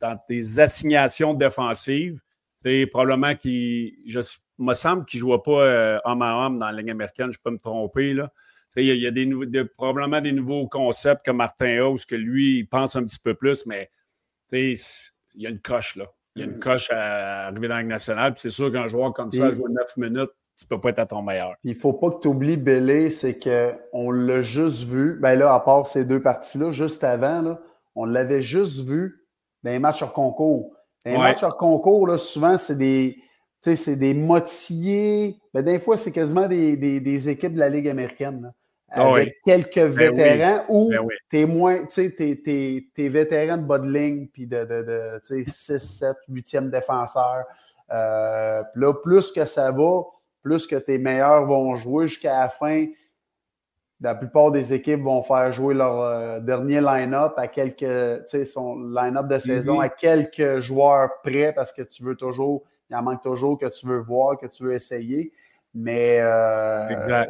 dans tes assignations défensives. C'est probablement qu'il. Je me semble qu'il ne jouait pas homme à homme dans la Ligue américaine, je peux me tromper. Là. Il y a, des, probablement des nouveaux concepts comme Martin House, que lui, il pense un petit peu plus, mais il y a une coche là. Il y a une coche à arriver dans la Ligue nationale. c'est sûr qu'un joueur comme ça, joue 9 minutes, tu ne peux pas être à ton meilleur. Il ne faut pas que tu oublies Bélé, c'est qu'on l'a juste vu. Ben là, à part ces deux parties-là, juste avant, là, on l'avait juste vu dans les matchs hors concours. Dans les matchs hors concours, là, souvent, c'est des. C'est des moitiés. Ben, des fois, c'est quasiment des, des, équipes de la Ligue américaine. Ah avec quelques ben vétérans ou ben t'es moins, tu sais, t'es, vétéran de bas de ligne, puis de, de, de 6, 7, 8e défenseur. Euh, là, plus que ça va, plus que tes meilleurs vont jouer jusqu'à la fin. La plupart des équipes vont faire jouer leur euh, dernier line-up à quelques, tu sais, son line-up de saison mm-hmm. à quelques joueurs près parce que tu veux toujours, il en manque toujours que tu veux voir, que tu veux essayer. Mais euh,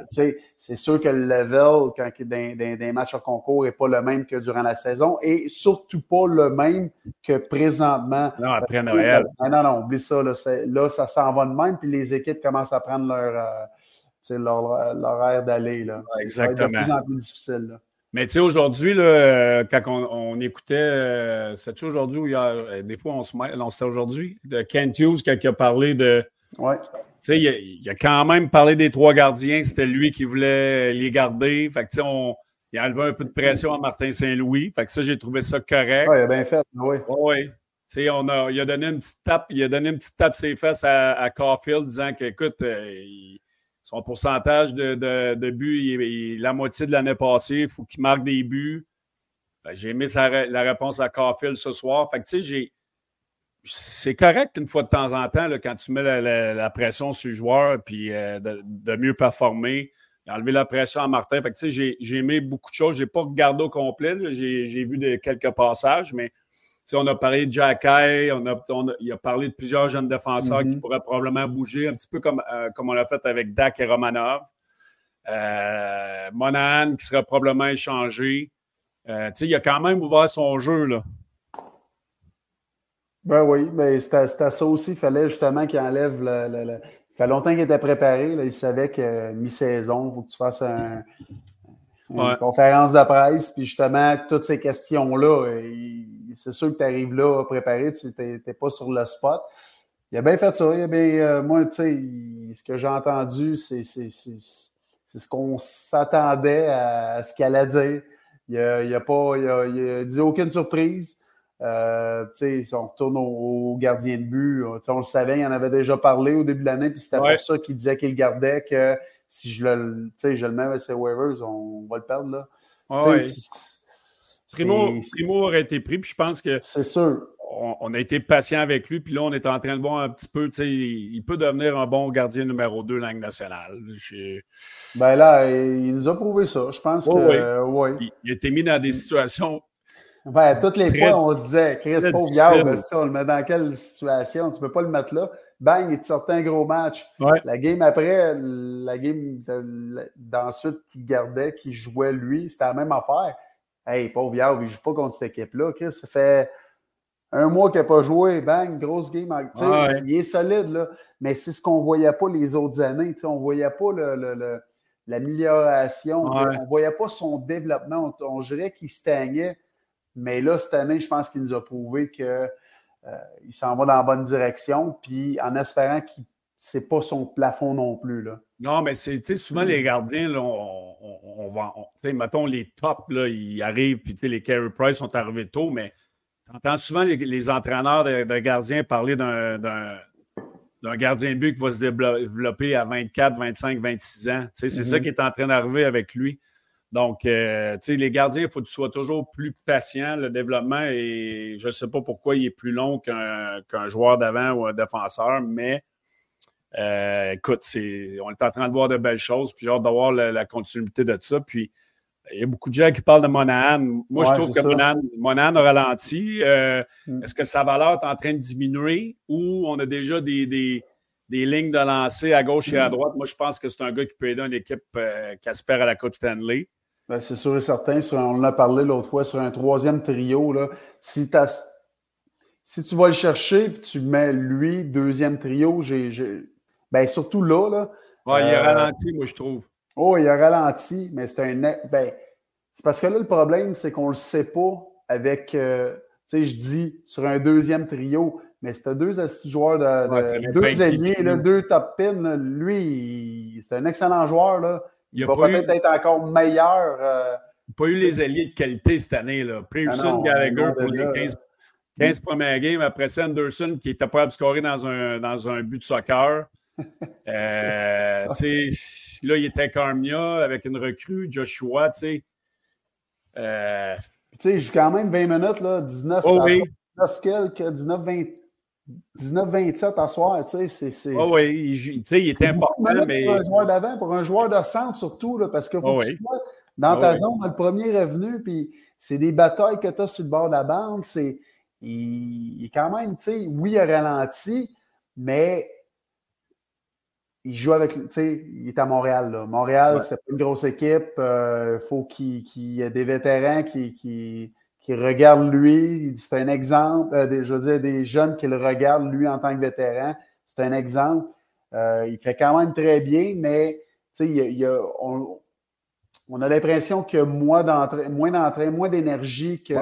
c'est sûr que le level quand, dans, des matchs à concours n'est pas le même que durant la saison et surtout pas le même que présentement. Non, après Noël. Ah, non, non, oublie ça. Là, là ça s'en va de même, puis les équipes commencent à prendre leur, euh, leur, leur, air d'aller. Exactement. Ça de plus en plus difficile. Là. Mais tu sais, aujourd'hui, quand on, on écoutait, euh, c'est-tu aujourd'hui ou hier? Des fois, on se met, non, c'était aujourd'hui, de Kent Hughes, quand il a parlé de. Ouais sais, il, a quand même parlé des trois gardiens, c'était lui qui voulait les garder. Fait que, on, il a enlevé un peu de pression à Martin Saint-Louis. Fait que ça, j'ai trouvé ça correct. Oui, il a bien fait, oui. Oui. On a, il a donné une petite tape, il a donné une petite tape ses fesses à, à Caulfield disant qu'écoute, euh, son pourcentage de, de, de buts il la moitié de l'année passée, il faut qu'il marque des buts. Ben, j'ai aimé la réponse à Caulfield ce soir. Fait que tu sais, j'ai c'est correct une fois de temps en temps, quand tu mets la, pression sur le joueur, puis euh, de, mieux performer, enlever la pression à Martin. Fait que, j'ai, j'ai aimé beaucoup de choses. Je n'ai pas regardé au complet. J'ai, vu de, quelques passages, mais on a parlé de Jack on a, il a parlé de plusieurs jeunes défenseurs qui mm-hmm. pourraient probablement bouger, un petit peu comme, euh, comme on l'a fait avec Dak et Romanov. Euh, Monahan qui serait probablement échangé. Euh, il a quand même ouvert son jeu. Là. Ben oui, mais c'était ça aussi. Il fallait justement qu'il enlève le, le, Il fait longtemps qu'il était préparé. Là. Il savait que mi-saison, il faut que tu fasses une conférence de presse. Puis justement, toutes ces questions-là, c'est sûr que tu arrives là préparé, tu n'es pas sur le spot. Il a bien fait ça. Il a bien, euh, moi, tu sais, ce que j'ai entendu, c'est ce qu'on s'attendait à, ce qu'il allait dire. Il n'a a pas il a, il a dit aucune surprise. Euh, si on retourne au, gardien de but, on le savait, il en avait déjà parlé au début de l'année, puis c'était pour ça qu'il disait qu'il gardait, que si je le, je le mets avec ses waivers, on va le perdre. Là. Primo, Primo, aurait été pris, puis je pense que. C'est sûr. On, a été patient avec lui, puis là, on est en train de voir un petit peu, il, il peut devenir un bon gardien numéro 2 langue nationale. Ben là, il nous a prouvé ça. Je pense que. Il, il, a été mis dans des situations Ouais, toutes les fois, on disait, Chris, pauvre gars, on le met dans quelle situation? Tu ne peux pas le mettre là. Bang, il te sortait un gros match. La game après, la game d'ensuite qui gardait, qui jouait lui, c'était la même affaire. Hey, pauvre Yao, il ne joue pas contre cette équipe-là. Chris, ça fait un mois qu'il n'a pas joué. Bang, grosse game. Il est solide, là. Mais c'est ce qu'on ne voyait pas les autres années. On ne voyait pas l'amélioration. on ne voyait pas son développement. On, on dirait qu'il stagnait. Mais là, cette année, je pense qu'il nous a prouvé qu'il euh, s'en va dans la bonne direction, puis en espérant que ce n'est pas son plafond non plus. Là. Non, mais c'est souvent les gardiens, là, on, on, va. mettons les tops, là, ils arrivent, puis les Carey Price sont arrivés tôt, mais tu entends souvent les, entraîneurs de, gardiens parler d'un gardien de but qui va se développer à 24, 25, 26 ans. C'est ça mm-hmm. qui est en train d'arriver avec lui. Donc, euh, tu sais, les gardiens, il faut que tu sois toujours plus patient. Le développement, et je ne sais pas pourquoi il est plus long qu'un joueur d'avant ou un défenseur, mais écoute, on est en train de voir de belles choses, puis j'ai hâte d'avoir la, continuité de ça. Puis il y a beaucoup de gens qui parlent de Monahan. Moi, je trouve que Monahan, a ralenti. Mm. Est-ce que sa valeur est en train de diminuer ou on a déjà des des lignes de lancer à gauche et à mm. droite? Moi, je pense que c'est un gars qui peut aider une équipe euh, qui aspire à la Coupe Stanley. Ben, c'est sûr et certain. on en a parlé l'autre fois sur un troisième trio. Là, si, si tu vas le chercher et tu mets lui, deuxième trio, j'ai, ben, surtout là. là il a euh, ralenti, moi, je trouve. Oh, il a ralenti, mais c'est un. Ben, c'est parce que là, le problème, c'est qu'on ne le sait pas avec. Euh, tu sais, je dis sur un deuxième trio. Mais c'était deux joueurs de, deux alliés, deux top pins. Lui, c'est un excellent joueur. Là. Il, va peut-être être encore meilleur. Euh, il n'a pas eu les alliés de qualité cette année. Là. Ah Gallagher pour les 15, 15 premières games. Après ça, Anderson qui était pas de scorer dans un, dans un but de soccer. Euh, là, il était Carmia avec une recrue, Joshua. Euh, tu sais, il joue quand même 20 minutes, là, 19, oh, oui. 19 quelques, 19, 20, 19-27 à soir, tu sais, c'est. Oh oui, il, il était important, mais. Pour un joueur d'avant, pour un joueur de centre surtout, là, parce que faut que tu sois dans ta zone, le premier revenu, puis c'est des batailles que tu as sur le bord de la bande. C'est, il, est quand même, tu sais, oui, il a ralenti, mais il joue avec, tu sais, il est à Montréal. Là. Montréal, c'est une grosse équipe. Il euh, faut qu'il, y ait des vétérans qui, qui qui regardent lui. C'est un exemple. Euh, je veux dire, des jeunes qui le regardent lui en tant que vétéran. C'est un exemple. Euh, il fait quand même très bien, mais il on, a l'impression qu'il y a moins d'entrain, moins d'énergie que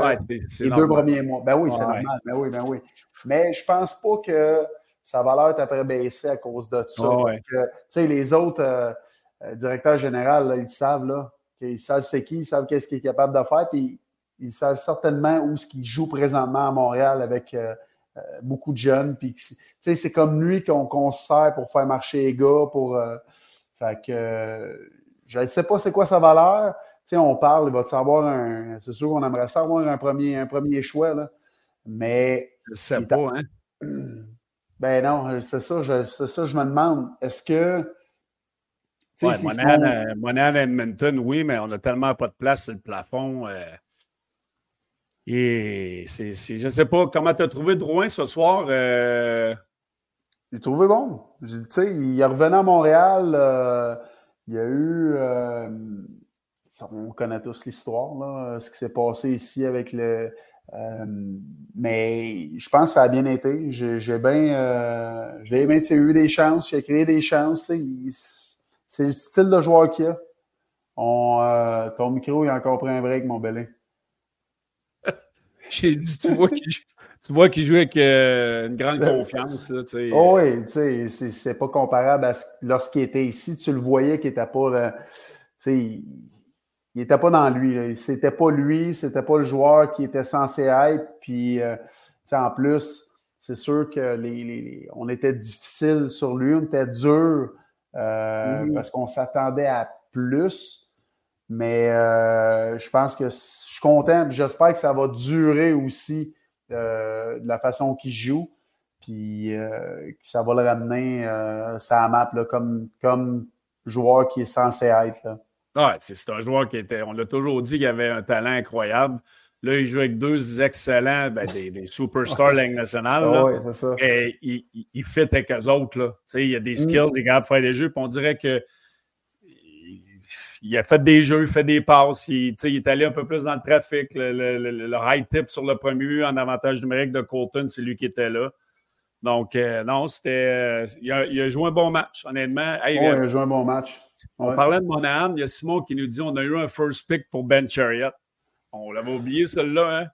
les deux premiers mois. Ben oui, c'est normal. Ben oui, ben oui. Mais je pense pas que sa valeur est après baissée à cause de ça. parce que les autres euh, directeurs généraux, ils savent, là, qu'ils savent c'est qui, ils savent qu'est-ce qu'il est capable de faire. Puis ils savent certainement où ce qu'il joue présentement à Montréal avec euh, euh, beaucoup de jeunes. Puis, c'est comme lui qu'on se sert pour faire marcher les gars. Pour, euh, fait que je ne sais pas c'est quoi sa valeur. on parle, il va savoir un. C'est sûr qu'on aimerait savoir un premier, un premier choix. Là. Mais. Je sais pas, hein? Ben non, c'est ça, c'est ça, je me demande. Est-ce que. Ouais, Monahan, Edmonton, oui, mais on n'a tellement pas de place sur le plafond. Et je ne sais pas comment tu as trouvé Drouin ce soir. Euh... J'ai trouvé bon. Tu sais, il est revenu à Montréal. Euh, il y a eu. Euh, on connaît tous l'histoire, ce qui s'est passé ici avec le. Mais je pense que ça a bien été. J'ai, bien. je l'ai bien, eu des chances, il a créé des chances. c'est le style de joueur qu'il a. On, ton micro, il a encore pris un break, mon belin. J'ai dit, tu vois qu'il tu vois qu'il joue avec euh, une grande confiance. Là, oh oui, tu sais, c'est pas comparable à ce, lorsqu'il était ici. Tu le voyais qu'il n'était pas. Là, il n'était pas dans lui. C'était pas lui, c'était pas le joueur qui était censé être. Puis, euh, en plus, c'est sûr que les, les, on était difficile sur lui, on était dur euh, mm-hmm. parce qu'on s'attendait à plus. Mais euh, je pense que je suis content. J'espère que ça va durer aussi euh, de la façon qu'il joue. Puis euh, que ça va le ramener sa map comme, comme joueur qui est censé être. Là. c'est un joueur qui était. On l'a toujours dit qu'il avait un talent incroyable. Là, il joue avec deux excellents, ben, des, des, superstars de nationale. oui, c'est ça. Et il, il, fit avec eux autres. Là. il y a des mm. skills, il est capable de faire des jeux. Puis on dirait que il a fait des jeux, il fait des passes, il, est allé un peu plus dans le trafic. Le, high tip sur le premier en avantage numérique de Colton, c'est lui qui était là. Donc, euh, non, c'était. Euh, il, a, joué un bon match, honnêtement. il a joué un bon match. On parlait de Monahan. Il y a Simon qui nous dit on a eu un first pick pour Ben Chariot. On l'avait oublié, celui-là, hein?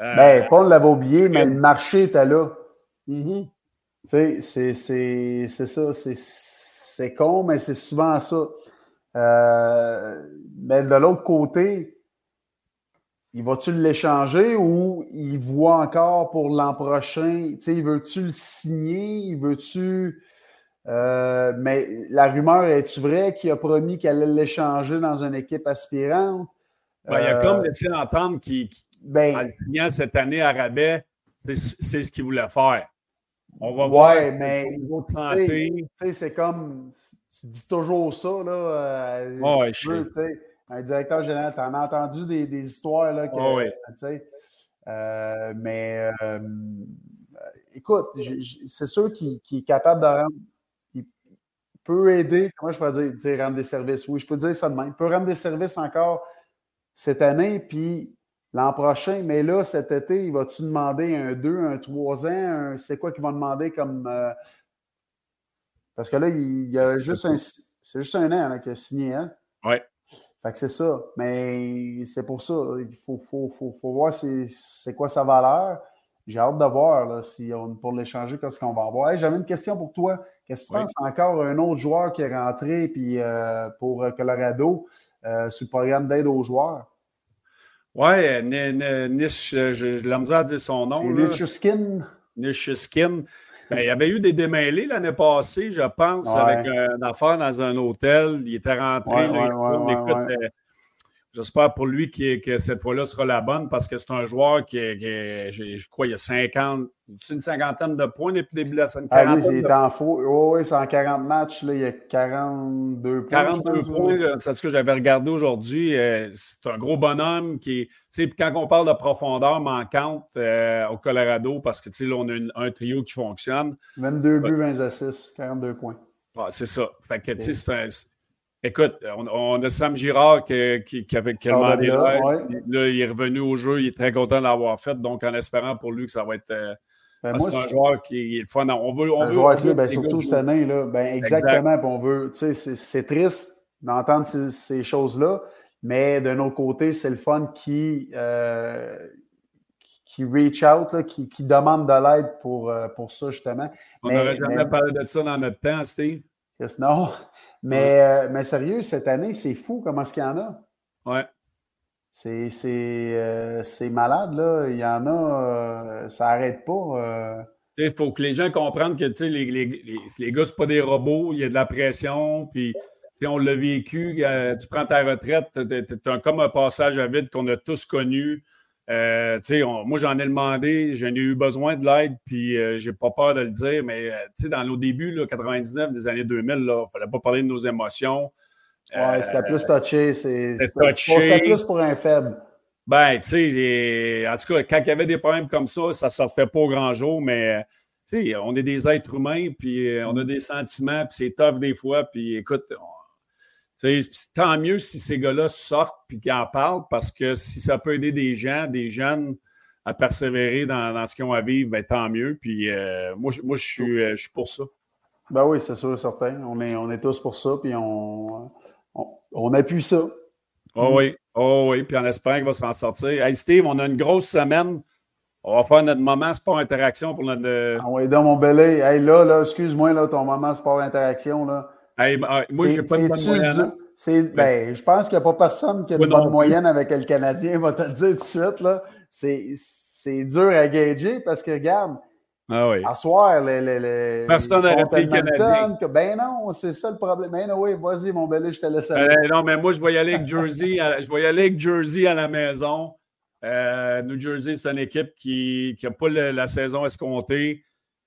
Euh, ben, pas on l'avait oublié, mais le marché était là. Mm-hmm. Tu sais, c'est ça. C'est con, mais c'est souvent ça. Euh, mais de l'autre côté, il va-tu l'échanger ou il voit encore pour l'an prochain? Tu sais, veut-tu le signer? Il veut-tu. Euh, mais la rumeur est-tu vraie qu'il a promis qu'elle allait l'échanger dans une équipe aspirante? Ben, il a comme euh, laissé entendre qu'il, ben, en signant cette année à rabais, c'est, ce qu'il voulait faire. On va voir mais santé. C'est comme. Tu dis toujours ça, là. Euh, ouais, je sais. Un directeur général, tu en as entendu des, des histoires, là. Que, oh, oui. euh, mais euh, écoute, c'est sûr qu'il est capable de rendre. Il peut aider, comment je peux dire, dire, rendre des services. Oui, je peux dire ça de même. Il peut rendre des services encore cette année, puis l'an prochain. Mais là, cet été, il va-tu demander un 2, un 3 ans? C'est quoi qu'il va demander comme. Euh, parce que là, il, y a juste un. C'est juste un an qu'il a signé, hein? Oui. Fait que c'est ça. Mais c'est pour ça. Il faut, faut, faut, faut voir c'est quoi sa valeur. J'ai hâte de voir là, si on, pour l'échanger, qu'est-ce qu'on va avoir. J'avais une question pour toi. Qu'est-ce que tu penses encore un autre joueur qui est rentré puis, euh, pour Colorado euh, sur le programme d'aide aux joueurs? Oui, Nish, j'ai la misère à dire son nom. Nishuskin. Nishuskin. Ben, il y avait eu des démêlés l'année passée, je pense, avec une affaire dans un hôtel. Il était rentré. là, J'espère pour lui que cette fois-là sera la bonne parce que c'est un joueur qui, est, je crois, il y a 50, une cinquantaine de points depuis le début de la semaine. Ah oui, c'est en faux. oui, c'est en 40 matchs, là, il y a 42 points. 42 points, c'est ce que j'avais regardé aujourd'hui. Euh, c'est un gros bonhomme qui est. Quand on parle de profondeur manquante euh, au Colorado, parce que là, on a un trio qui fonctionne. 22 buts, 20 assists, 42 points. Ah, c'est ça. Fait que, tu sais, c'est un Écoute, on, a Sam Girard qui, qui, avait demandé là, là, il est revenu au jeu, il est très content de l'avoir fait, donc en espérant pour lui que ça va être. Euh, ben c'est un joueur qui est le fun. On veut, on veut, ben, surtout cette année, là, ben, exactement. On veut, c'est triste d'entendre ces, choses-là, mais d'un autre côté, c'est le fun qui, euh, qui reach out, qui, qui, demande de l'aide pour, euh, pour ça, justement. On n'aurait jamais parlé de ça dans notre temps, Steve. Non. Mais, euh, mais sérieux, cette année, c'est fou comment est-ce qu'il y en a. Ouais. C'est, euh, malade, là. Il y en a, euh, ça n'arrête pas. Il faut que les gens comprennent que les, les, les, les gars, ce pas des robots, il y a de la pression, puis on l'a vécu, tu prends ta retraite, tu as comme un passage à vide qu'on a tous connu. Euh, moi, j'en ai demandé, j'en ai eu besoin de l'aide, puis euh, j'ai pas peur de le dire, mais euh, dans nos débuts, là, 99, des années 2000, il ne fallait pas parler de nos émotions. Ouais, c'était plus touché. C'était plus pour un faible. Ben, tu sais, en tout cas, quand il y avait des problèmes comme ça, ça sortait pas au grand jour, mais tu sais, on est des êtres humains, puis on a des sentiments, puis c'est tough des fois, puis écoute, tant mieux si ces gars-là sortent et qu'ils en parlent parce que si ça peut aider des gens, des jeunes à persévérer dans, ce qu'ils ont à vivre, ben, tant mieux. Puis euh, moi, moi je, suis, euh, je suis pour ça. Ben oui, c'est sûr et certain. On est, on est tous pour ça, puis on, on, appuie ça. Oh oui, oh oui, puis en espérant qu'il va s'en sortir. Hey Steve, on a une grosse semaine. On va faire notre moment sport interaction pour notre. Ah oui, dans mon belé. Hey, là, là, excuse-moi, là, ton moment sport interaction, là. Hey, ben, moi, j'ai pas de bonne moyenne. Hein. Ben, je pense qu'il n'y a pas personne qui a une bonne moyenne avec le Canadien, va te le dire tout de suite. Là. C'est, dur à gager parce que, regarde, ah oui. à soir, les, les, les Personne n'a le Canadien. ben non, c'est ça le problème. Ben oui, vas-y, mon belé, je te laisse aller. Euh, non, mais moi, je vais y aller avec Jersey. je vais y aller avec Jersey à la maison. Euh, New Jersey, c'est une équipe qui n'a pas la saison escomptée.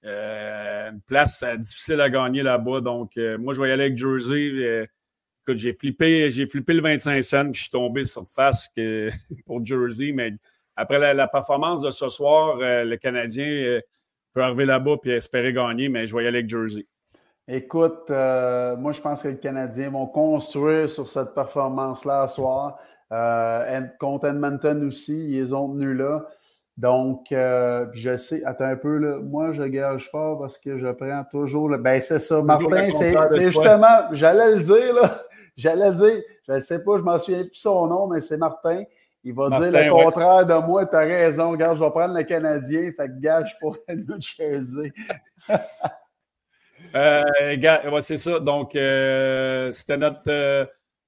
Euh, une place euh, difficile à gagner là-bas. Donc, euh, moi, je vais y aller avec Jersey. écoute, j'ai flippé, j'ai flippé le 25 cents, je suis tombé sur face que, pour Jersey. Mais après la, performance de ce soir, le Canadien peut arriver là-bas et espérer gagner, mais je vais y aller avec Jersey. Écoute, moi, je pense que les Canadiens vont construire sur cette performance-là ce soir. contre Edmonton aussi, ils ont tenu là. Donc, euh, je sais, attends un peu, là, moi, je gage fort parce que je prends toujours le. Ben, c'est ça, Martin, c'est justement, j'allais le dire, là, j'allais le dire, je ne sais pas, je ne m'en souviens plus son nom, mais c'est Martin. Il va dire le contraire de moi, tu as raison, regarde, je vais prendre le Canadien, fait que gage pour New Jersey. euh, c'est ça, donc, euh, c'était notre euh,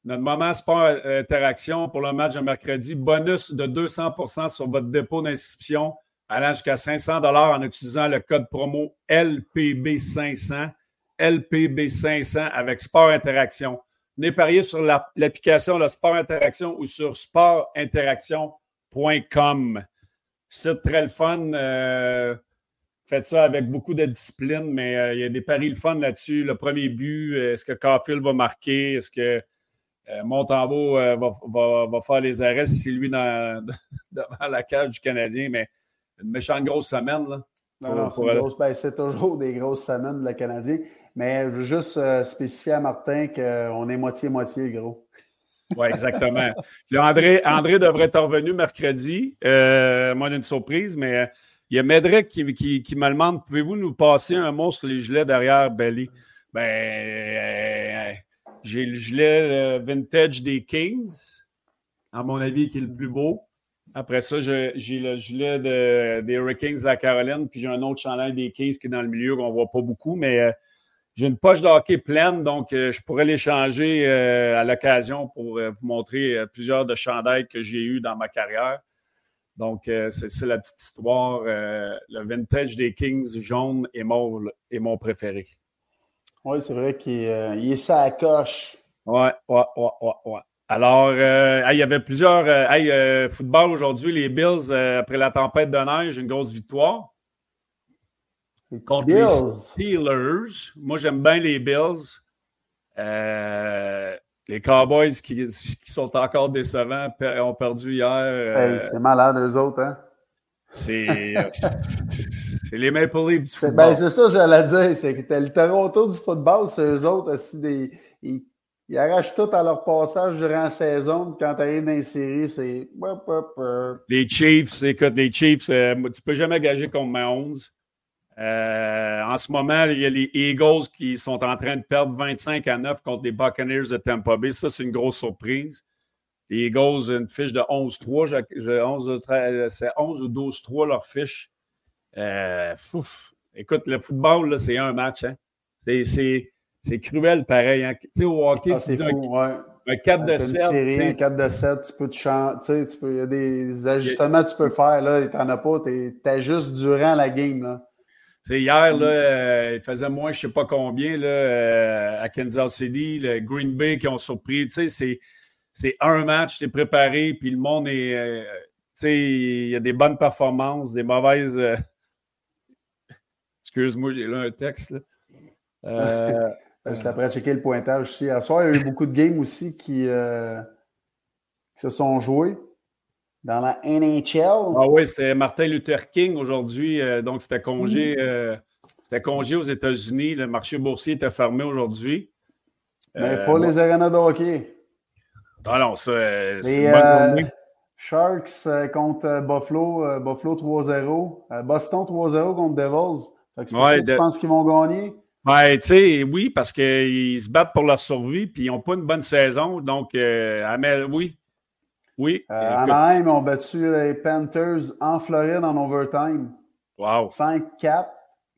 notre moment sport euh, interaction pour le match de mercredi, bonus de 200% sur votre dépôt d'inscription allant jusqu'à 500 en utilisant le code promo LPB500, LPB500 avec Sport Interaction. Venez parier sur l'application de Sport Interaction ou sur sportinteraction.com. C'est très le fun. Euh, fait ça avec beaucoup de discipline, mais euh, il y a des paris le fun là-dessus. Le premier but, est-ce que Caulfield va marquer? Est-ce que Montembeau va, va, va, faire les arrêts si c'est lui dans, devant la cage du Canadien? Mais une méchante grosse semaine. Là, ben, c'est toujours des grosses semaines de le Canadien. Mais je veux juste spécifier à Martin qu'on est moitié-moitié, gros. Oui, exactement. André, André devrait être revenu mercredi. moi, une surprise, mais il y a Medrek qui, me demande pouvez-vous nous passer un mot sur les gilets derrière Belly Ben, euh, j'ai le gilet euh, vintage des Kings, à mon avis, qui est le plus beau. Après ça, j'ai le gilet des Hurricanes de la Caroline, puis j'ai un autre chandail des Kings qui est dans le milieu qu'on ne voit pas beaucoup, mais euh, j'ai une poche de hockey pleine, donc je pourrais l'échanger à l'occasion pour vous montrer plusieurs de chandails que j'ai eus dans ma carrière. Donc, euh, c'est la petite histoire. Euh, le vintage des Kings jaune et mauve est mon préféré. Oui, c'est vrai qu'il euh, est ça à coche. Oui, oui, oui, ouais, Alors, il y avait plusieurs. Hey, football aujourd'hui, les Bills, après la tempête de neige, une grosse victoire. Les contre les Steelers. Moi, j'aime bien les Bills. Les Cowboys qui, sont encore décevants ont perdu hier. Euh, c'est malade, eux autres, hein? C'est les Maple Leafs du football. Ben, c'est ça j'allais dire. C'est que le Toronto du football, c'est eux autres aussi des. Ils, arrachent tout à leur passage durant la saison. Quand tu arrives dans les séries, c'est. Les Chiefs, écoute, les Chiefs, euh, tu peux jamais gager contre Mahomes. Euh, en ce moment, il y a les Eagles qui sont en train de perdre 25 à 9 contre les Buccaneers de Tampa Bay. Ça, c'est une grosse surprise. Les Eagles, une fiche de 11-3. 11, c'est 11 ou 12-3 leur fiche. Euh, Écoute, le football, c'est un match. Hein? C'est cruel pareil. Hein? Tu sais, au hockey, ah, c'est fou, ouais. Un 4 de 7. Série, un 4 de 7, tu peux te chanter. Il y a des ajustements que tu peux faire. Là, tu n'en as pas. Tu es, juste durant la game. Là hier, là, euh, il faisait moins, je ne sais pas combien, là, euh, à Kansas City, le Green Bay qui ont surpris. C'est, c'est un match, tu es préparé, puis le monde est. Euh, il y a des bonnes performances, des mauvaises. Excuse-moi, j'ai là un texte. Là. je t'apprends checker le pointage aussi. À soir, il y a eu beaucoup de games aussi qui, qui se sont joués. Dans la NHL? Ah oui, c'était Martin Luther King aujourd'hui. Euh, donc, c'était congé, euh, c'était congé aux États-Unis. Le marché boursier était fermé aujourd'hui. Mais euh, pas les arénas de hockey. Ah non, ça, c'est une bonne journée. Sharks contre Buffalo, Buffalo 3-0. Boston 3-0 contre Devils. Que ouais, tu penses qu'ils vont gagner? Ouais, tu sais, oui, parce qu'ils se battent pour leur survie, puis ils n'ont pas une bonne saison. Donc, oui, oui. Euh, Anaheim ont battu les Panthers en Floride en overtime. Wow. 5-4.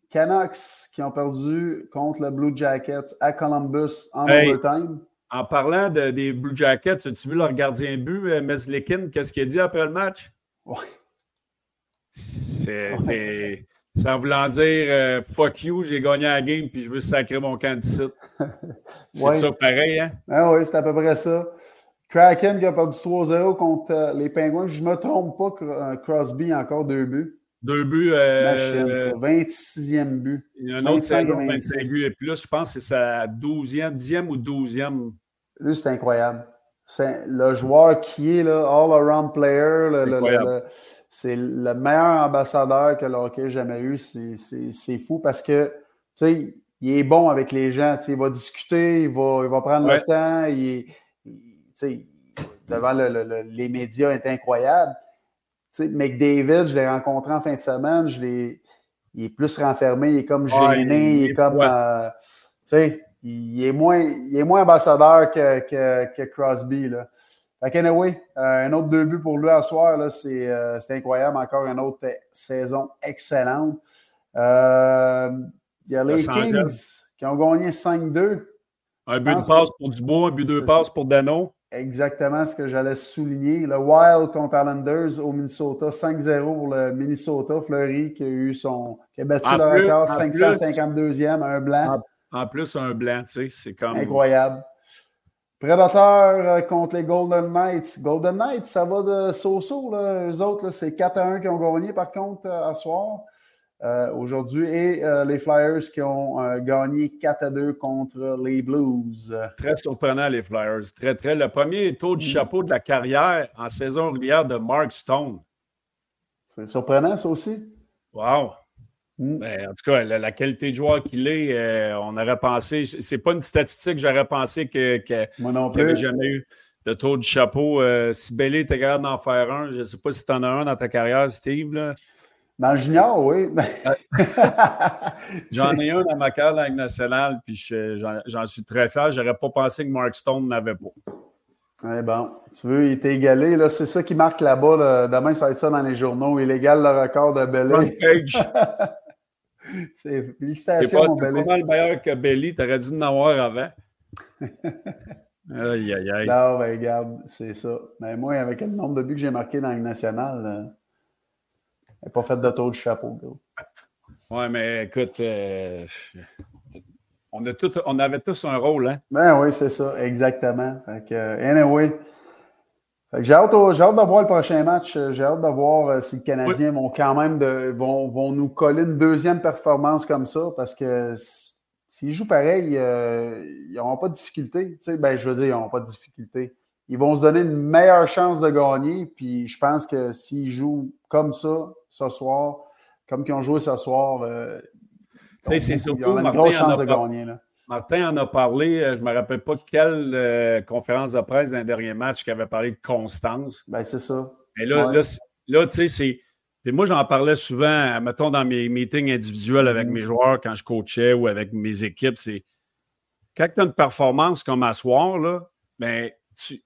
Canucks qui ont perdu contre le Blue Jackets à Columbus en overtime. En parlant des Blue Jackets, as-tu vu leur gardien but, euh, Meslikin, qu'est-ce qu'il a dit après le match? Oui. C'est. Sans vouloir dire euh, fuck you, j'ai gagné la game puis je veux sacrer mon candidat. C'est ça pareil, hein? Ah oui, c'est à peu près ça. Kraken qui a perdu 3-0 contre euh, les Penguins. Je ne me trompe pas, euh, Crosby a encore deux buts. Deux buts. Euh, 26e but. Il y a un autre 25, 25 buts et plus. Je pense que c'est sa 12e, 10e ou 12e. Lui, c'est incroyable. C'est le joueur qui est là, all-around player. C'est le meilleur ambassadeur que le hockey ait jamais eu. C'est fou parce que, tu sais, il est bon avec les gens. Il va discuter, il va, il va prendre le temps. Il est, devant les médias est incroyable. McDavid, je l'ai rencontré en fin de semaine, je il est plus renfermé, il est comme gêné, il, est comme. Euh, il, est moins, il est moins ambassadeur que, que, Crosby. Là. Fait anyway, euh, un autre deux buts pour lui à soir, euh, c'est incroyable. Encore une autre saison excellente. il y a les Kings qui ont gagné 5-2. Un but de passe pour Dubois, un but de passe pour Dano exactement ce que j'allais souligner. Le Wild contre Islanders au Minnesota, 5-0 pour le Minnesota. Fleury qui a eu son. qui a battu le record 552e, un blanc. En, plus, un blanc, tu sais, c'est comme. Incroyable. Prédateur euh, contre les Golden Knights. Golden Knights, ça va de so-so. Eux autres, c'est 4 1 qui ont gagné, par contre, euh, à soir. euh, aujourd'hui. Et euh, les Flyers qui ont euh, gagné 4 à 2 contre les Blues. Très surprenant, les Flyers. Très, très. Le premier taux de mm. chapeau de la carrière en saison régulière de Mark Stone. C'est surprenant, ça aussi. Wow! Mm. Ben, en tout cas, la, qualité de joueur qu'il est, on aurait pensé. C'est pas une statistique, j'aurais pensé que, que Moi non plus. jamais eu de taux de chapeau. si Belly était capable d'en faire un, je ne sais pas si tu en as un dans ta carrière, Steve. Là. Dans le junior, oui. j'en ai un dans ma carrière dans nationale, puis j'en suis très fier. J'aurais pas pensé que Mark Stone n'avait pas. Eh bon, tu veux, il était égalé. Là, c'est ça qui marque là-bas. Demain, ça va être ça dans les journaux. Il égale le record de Belly. c'est félicitations, mon Belly. C'est pas mal meilleur que Belly. Tu aurais dû en avoir avant. aïe, aïe, aïe. Non, ben, regarde, c'est ça. Mais moi, avec le nombre de buts que j'ai marqué dans le national, elle n'a pas fait de tour du chapeau, gros. Ouais, mais écoute, euh, on, a tout, on avait tous un rôle, hein? Ben oui, c'est ça, exactement. Fait que, anyway. J'ai hâte, hâte, de voir le prochain match. J'ai hâte de voir euh, si les Canadiens vont quand même de, vont, vont, nous coller une deuxième performance comme ça parce que s'ils jouent pareil, euh, ils n'auront pas de difficulté. Tu sais, ben, je veux dire, ils n'auront pas de difficulté ils vont se donner une meilleure chance de gagner. Puis je pense que s'ils jouent comme ça ce soir, comme ils ont joué ce soir, euh, c'est surtout une grosse chance de gagner. Martin en a parlé, euh, je ne me rappelle pas quelle euh, conférence de presse d'un dernier match qui avait parlé de constance. Ben, c'est ça. Mais là, là, tu sais, c'est. Puis moi, j'en parlais souvent, mettons, dans mes meetings individuels avec mm-hmm. mes joueurs quand je coachais ou avec mes équipes, c'est quand tu as une performance comme à soir, là, ben, tu,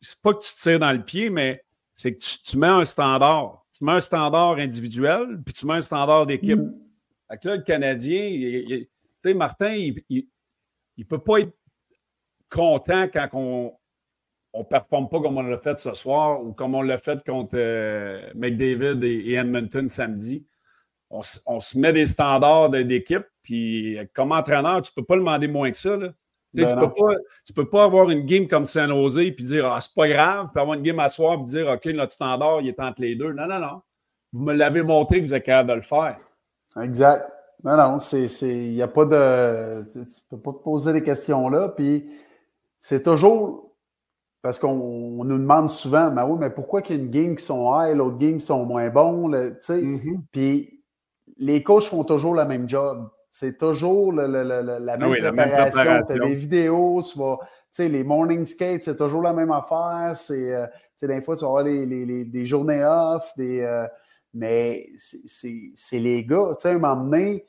c'est pas que tu te tires dans le pied, mais c'est que tu, mets un standard. Tu mets un standard individuel, puis tu mets un standard d'équipe. Mm. là, le Canadien, tu sais, Martin, il ne peut pas être content quand on ne performe pas comme on l'a fait ce soir ou comme on l'a fait contre euh, McDavid et, Edmonton samedi. On, se met des standards d'équipe, puis comme entraîneur, tu ne peux pas demander moins que ça. Là. Ben tu ne peux, pas, peux pas avoir une game comme San Jose et dire Ah, c'est pas grave, puis avoir une game à soir et dire OK, notre standard, il est entre les deux. Non, non, non. Vous me l'avez montré que vous êtes capable de le faire. Exact. Non, non, c'est. Il n'y a pas de. Tu ne peux pas te poser des questions là. Puis c'est toujours. Parce qu'on nous demande souvent, mais oui, mais pourquoi qu'il y a une game qui sont high, l'autre game qui sont moins bons, tu sais? Mm-hmm. Puis les coachs font toujours le même job. C'est toujours la, ah même préparation. Tu as des vidéos, tu vas. Tu sais, les morning skates, c'est toujours la même affaire. C'est, euh, des fois, tu vas avoir les, les, des journées off, des, euh, mais c'est les gars. Tu sais, un moment donné,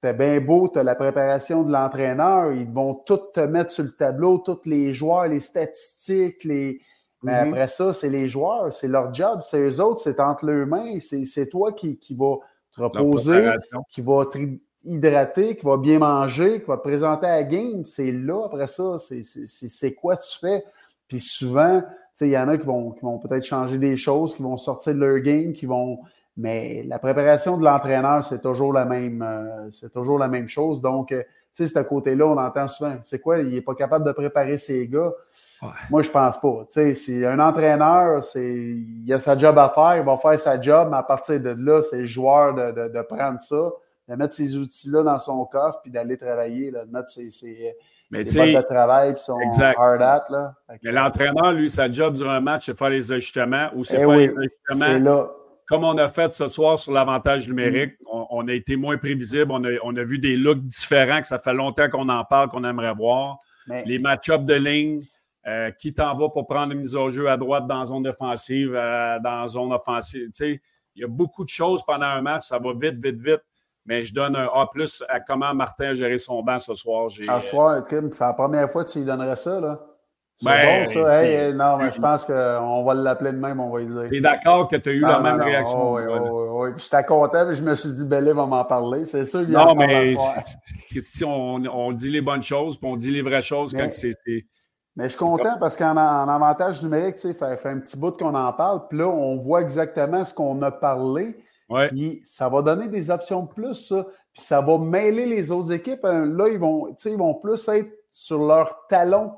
t'es bien beau, tu as la préparation de l'entraîneur, ils vont tout te mettre sur le tableau, tous les joueurs, les statistiques, les. Mais mm-hmm. après ça, c'est les joueurs, c'est leur job, c'est eux autres, c'est entre leurs mains, c'est toi qui, qui va te reposer, qui va hydraté, qui va bien manger, qui va te présenter à la game, c'est là après ça, c'est quoi tu fais? Puis souvent, il y en a qui vont, qui vont peut-être changer des choses, qui vont sortir de leur game, qui vont. Mais la préparation de l'entraîneur, c'est toujours la même, euh, c'est toujours la même chose. Donc, euh, tu sais, ce côté-là, on entend souvent. C'est quoi? Il n'est pas capable de préparer ses gars? Moi, je pense pas. Tu sais, si un entraîneur, c'est, il a sa job à faire, il va faire sa job, mais à partir de là, c'est le joueur de, de prendre ça, de mettre ces outils-là dans son coffre puis d'aller travailler, de mettre ses, ses, de travail puis son hard hat. Là. Mais l'entraîneur, lui, sa job durant un match, c'est faire les ajustements ou c'est eh faire les ajustements. Là. Comme on a fait ce soir sur l'avantage numérique, mm. on, a été moins prévisible, on a, on a, vu des looks différents que ça fait longtemps qu'on en parle, qu'on aimerait voir. Les match-ups de ligne, euh, qui t'en va pour prendre une mise au jeu à droite dans zone défensive, euh, dans zone offensive? Tu sais, il y a beaucoup de choses pendant un match, ça va vite, vite, vite. Mais je donne un A à comment Martin a géré son banc ce soir. Ce soir, Kim, c'est la première fois que tu lui donnerais ça, là. C'est ben, bon, ça. non, mais je pense qu'on va l'appeler de même, on va lui dire. Tu es d'accord que tu as eu la même réaction? Oui, oui, oui. J'étais content, mais je me suis dit, Belé va m'en parler. C'est ça, Non, mais si on, on, dit les bonnes choses, puis on dit les vraies choses quand c'est. Mais je suis content parce qu'en avantage numérique, tu sais, fait, fait un petit bout qu'on en parle, puis là, on voit exactement ce qu'on a parlé. Puis ça va donner des options de plus, ça. Puis ça va mêler les autres équipes. Hein, là, ils vont, ils vont plus être sur leur talon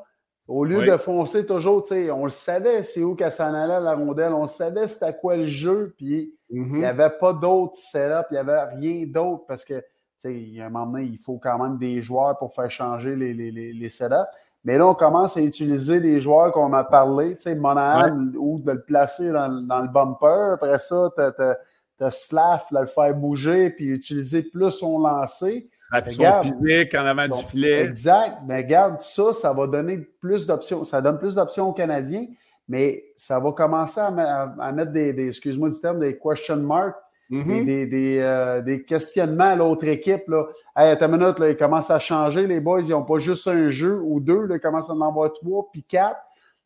Au lieu de foncer toujours, on le savait, c'est où qu'elle s'en allait la rondelle, on savait c'était quoi le jeu, puis il n'y mm-hmm. avait pas d'autres setup, il n'y avait rien d'autre parce que, a un moment donné, il faut quand même des joueurs pour faire changer les, les, les, setups. Mais là, on commence à utiliser des joueurs qu'on a parlé, tu sais, Monahan, ou de le placer dans, le bumper. Après ça, tu as, Slaff, le faire bouger, puis utiliser plus son lancer. Son physique en avant du filet. Exact. Mais regarde, ça, ça va donner plus d'options. Ça donne plus d'options aux Canadiens, mais ça va commencer à, mettre des, excuse-moi du terme, des question marks, mm-hmm. des, euh, des, questionnements à l'autre équipe. Là. Hey, attends une minute, là, ils commencent à changer, les boys. Ils n'ont pas juste un jeu ou deux, là, ils commencent à en avoir trois, puis quatre.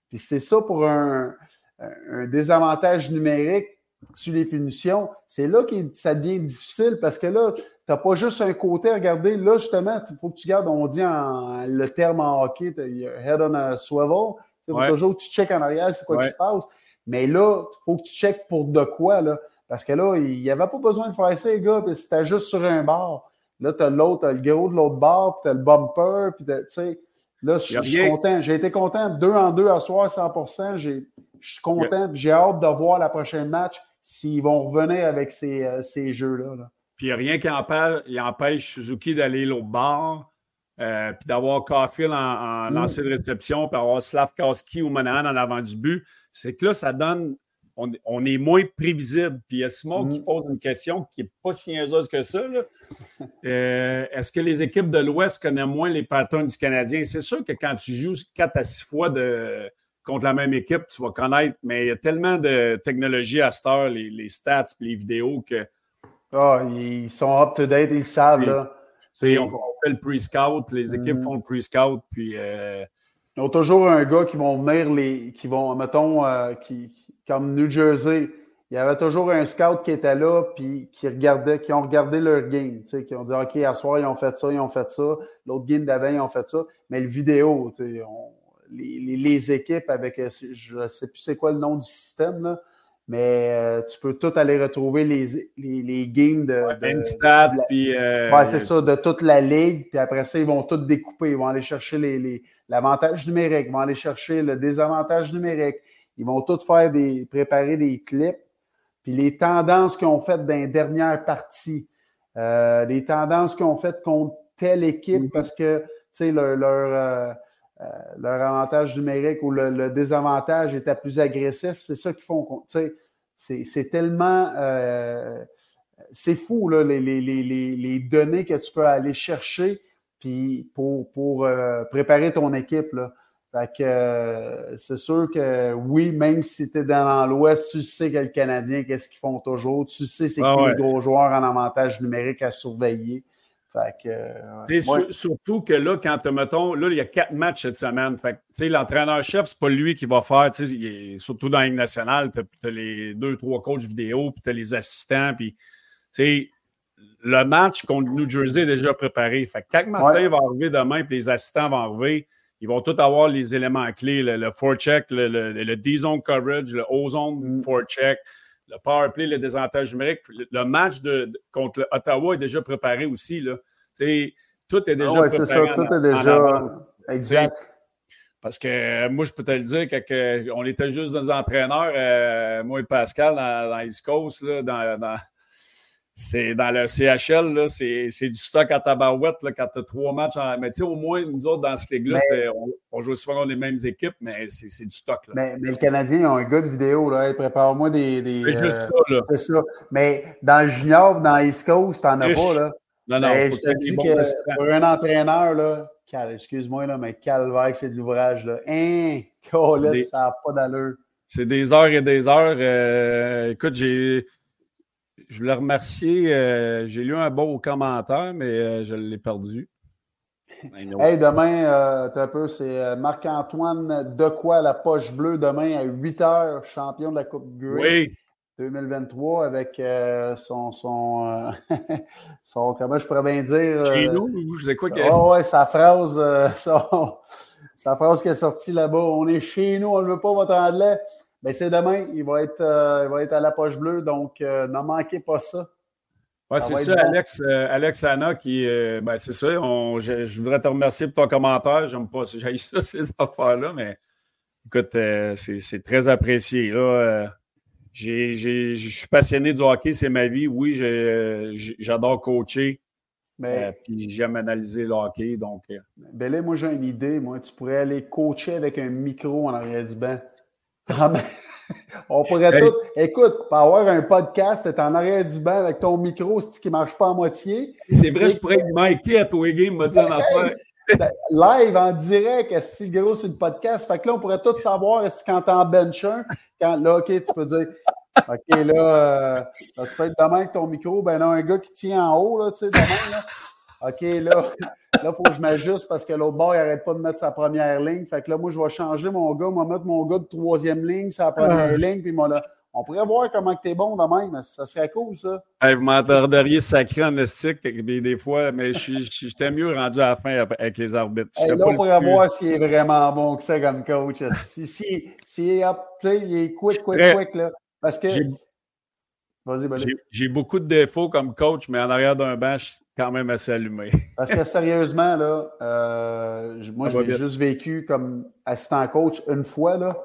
Puis c'est ça pour un, un désavantage numérique sur les punitions. C'est là que ça devient difficile parce que là, n'as pas juste un côté à regarder. Là, justement, il faut que tu gardes, on dit en, le terme en hockey, head on a swivel. Il faut toujours que tu checkes en arrière, c'est quoi qui se passe. Mais là, il faut que tu checkes pour de quoi, là. Parce que là, il n'y avait pas besoin de faire ça, les gars, puis c'était juste sur un bar. Là, tu as l'autre, le gros de l'autre bar, puis tu as le bumper, puis tu sais. Là, je suis content. J'ai été content. Deux en deux à soir, 100 Je suis content. J'ai hâte de voir la prochaine match s'ils vont revenir avec ces, euh, ces jeux-là. Là. Puis rien qui empêche, empêche Suzuki d'aller l'autre bord, euh, puis d'avoir Caulfield en, en mm. lancer de réception, puis avoir Slavkowski ou Monahan en avant du but. C'est que là, ça donne. On, est moins prévisible. Puis il y a Simon qui mm. pose une question qui n'est pas si niaiseuse que ça. Euh, est-ce que les équipes de l'Ouest connaissent moins les patterns du Canadien? C'est sûr que quand tu joues 4 à 6 fois de, contre la même équipe, tu vas connaître, mais il y a tellement de technologie à cette heure, les, les stats les vidéos que ah, ils sont up-to-date, ils savent. Là. On, fait le pre-scout, les équipes mm. font le pre-scout, puis. Euh... Ils ont toujours un gars qui vont venir, les, qui vont, mettons, euh, qui, comme New Jersey, il y avait toujours un scout qui était là, puis qui regardait, qui ont regardé leur game, tu sais, qui ont dit, OK, à soir, ils ont fait ça, ils ont fait ça, l'autre game d'avant, ils ont fait ça, mais le vidéo, tu sais, les, les, équipes avec, euh, je ne sais plus c'est quoi le nom du système, là, mais euh, tu peux tout aller retrouver les, les, les games de. de, puis. Euh, ouais, c'est ça, de toute la ligue. Puis après ça, ils vont tout découper. Ils vont aller chercher les, l'avantage numérique, ils vont aller chercher le désavantage numérique. Ils vont tout faire des. préparer des clips. Puis les tendances qu'ils ont faites dans les dernières parties. Euh, les tendances qu'ils ont faites contre telle équipe mm-hmm. parce que, tu sais, leur. leur euh, leur avantage numérique ou le, désavantage était plus agressif. C'est ça qu'ils font. C'est tellement. Euh, c'est fou, là, les, les, les, les, données que tu peux aller chercher puis pour, pour euh, préparer ton équipe. Là. Fait que c'est sûr que oui, même si tu es dans l'Ouest, tu sais que le Canadien, qu'est-ce qu'ils font toujours. Tu sais c'est ah les gros joueurs en avantage numérique à surveiller. Fait surtout que là, quand, mettons, là, il y a quatre matchs cette semaine. Fait l'entraîneur-chef, c'est pas lui qui va faire, surtout dans la nationale, tu as, les deux, trois coachs vidéo, puis tu as les assistants, puis, le match contre New Jersey est déjà préparé. Fait quand Martin va arriver demain, puis les assistants vont arriver, ils vont tous avoir les éléments clés, le, le forecheck, le, le, D-zone coverage, le O-zone mm. forecheck, le power play, le désavantage numérique. Le, match de, contre Ottawa est déjà préparé aussi. Là. tout est ah déjà préparé. c'est ça, tout est déjà. exact. Parce que euh, moi, je peux te le dire, qu'on était juste des entraîneurs, euh, moi et Pascal, dans, dans East Coast, là, dans, dans c'est dans le CHL, c'est, du stock à tabarouette là, quand tu as trois matchs. En... Mais tu sais, au moins, nous autres, dans ce ligue-là, on, on, joue souvent les mêmes équipes, mais c'est, du stock. Là. Mais, mais le Canadien, ils ont un gars de vidéo. Là. Prépare-moi des. des c'est juste euh, ça. Là. C'est ça. Mais dans le junior, dans East Coast, t'en as pas. Là. Non, non. je te dis que pour un entraîneur, là, excuse-moi, là, mais calvaire, c'est de l'ouvrage. Là. Hein, des... ça n'a pas d'allure. C'est des heures et des heures. Euh, écoute, j'ai je voulais remercier. Euh, j'ai lu un beau commentaire, mais euh, je l'ai perdu. Hey, demain, euh, un peu, c'est Marc-Antoine Decoy, la poche bleue, demain à 8 h, champion de la Coupe Grey. 2023 avec son, son, son, comment je pourrais bien dire. Chez nous, je sais quoi Oh, ouais, sa phrase, sa phrase qui est sortie là-bas. On est chez nous, on ne veut pas votre anglais. Ben, c'est demain. Il va, être, euh, il va être à la poche bleue, donc euh, n'en manquez pas ça. Ouais, c'est ça, Alex, euh, Alex Anna qui. Euh, ben, c'est ça. je, voudrais te remercier pour ton commentaire. J'aime pas j'ai ça, ces affaires-là, mais écoute, c'est très apprécié. Là, je suis passionné du hockey, c'est ma vie. Oui, j'adore coacher. Mais, puis j'aime analyser le hockey. Donc, ben là, moi, j'ai une idée. Moi, tu pourrais aller coacher avec un micro en arrière du banc. On pourrait tout. Écoute, pour avoir un podcast, t'es en arrière du banc avec ton micro, c'est qui marche pas à moitié? C'est vrai, je pourrais Mikey à toi game m'a dit en affaire. Ben, live en direct, si gros c'est le podcast? Fait que là, on pourrait tout savoir si quand t'es en bench quand là, OK, tu peux dire OK, là, euh, tu peux être demain avec ton micro, ben non, un gars qui tient en haut, là, tu sais, demain, là. OK, là, là, il faut que je m'ajuste parce que l'autre bord, il n'arrête pas de mettre sa première ligne. Fait que là, moi, je vais changer mon gars, je vais mettre mon gars de troisième ligne, sa première ah. ligne, puis moi, là, on pourrait voir comment tu es bon de même. Ça serait cool, ça. vous m'entendriez sacré en estique des fois, mais j'étais mieux rendu à la fin avec les arbitres. là, on pourrait voir s'il est vraiment bon que ça comme coach. si, si, si, il est quick, quick, quick, là. Parce que. J'ai beaucoup de défauts comme coach, mais en arrière d'un banc, quand même assez allumé. Parce que sérieusement, là, euh, moi, j'ai juste vécu comme assistant coach une fois, là.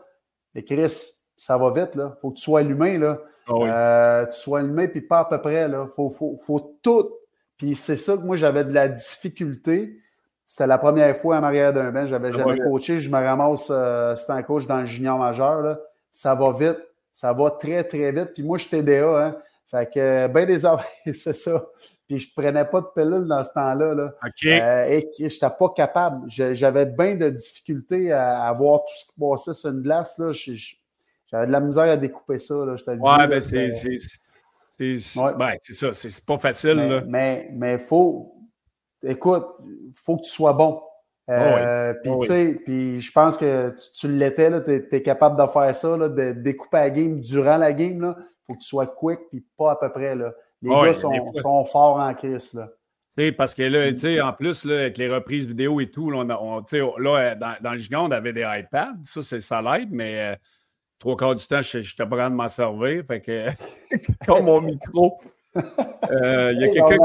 Et Chris, ça va vite, là. Faut que tu sois allumé, là. Ah euh, tu sois allumé, puis pas à peu près, là. Faut, faut, faut tout. Puis c'est ça que moi, j'avais de la difficulté. C'était la première fois en arrière d'un banc. J'avais jamais coaché. Je me ramasse euh, assistant coach dans le junior majeur, là. Ça va vite. Ça va très, très vite. Puis moi, je suis TDA, hein. Fait que, ben des c'est ça. Puis je prenais pas de pilule dans ce temps-là. Là. Euh, et je n'étais pas capable. J'avais bien de difficultés à, voir tout ce qui passait sur une glace. Là. J'avais de la misère à découper ça. Là, je te le ouais, ben c'est ben, c'est ça. C'est pas facile. Mais, là. mais, mais faut. Écoute, faut que tu sois bon. Euh, puis, tu sais, je pense que tu, l'étais, tu es, capable de faire ça, là, de découper la game durant la game. Il faut que tu sois quick, puis pas à peu près. Là. Les gars sont, forts en crise. Là. parce que là, tu en plus, là, avec les reprises vidéo et tout, là, on, là dans, dans, le junior, on avait des iPads. Ça, c'est ça l'aide, mais euh, trois quarts du temps, je n'étais pas capable de m'en servir. Fait que, comme mon micro, euh, il y a quelqu'un.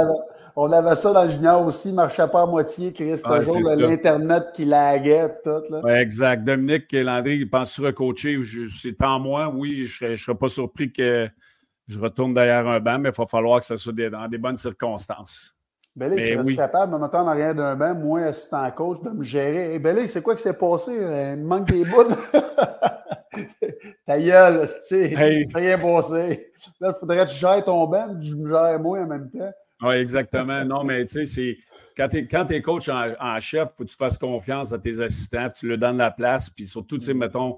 On avait ça dans le junior aussi, marchait pas à moitié, Chris. C'était toujours l'Internet qui laguait tout. Là. Ouais, exact. Dominique Landry, il pense sur recoacher. C'est en moi, oui, je ne serais, pas surpris que je retourne derrière un banc, mais il va falloir que ce soit dans des bonnes circonstances. Ben là, tu es capable de me mettre en arrière d'un banc, moi, assistant coach, de me gérer? Eh, ben là, c'est quoi qui s'est passé? Il me manque des bouts. Ta gueule, tu sais, rien passé. Là, il faudrait que tu gères ton banc, je me gère moi en même temps. Oui, exactement. Non, mais tu sais, c'est quand tu es, coach en, chef, il faut que tu fasses confiance à tes assistants, tu leur donnes la place, puis surtout, tu sais, mettons,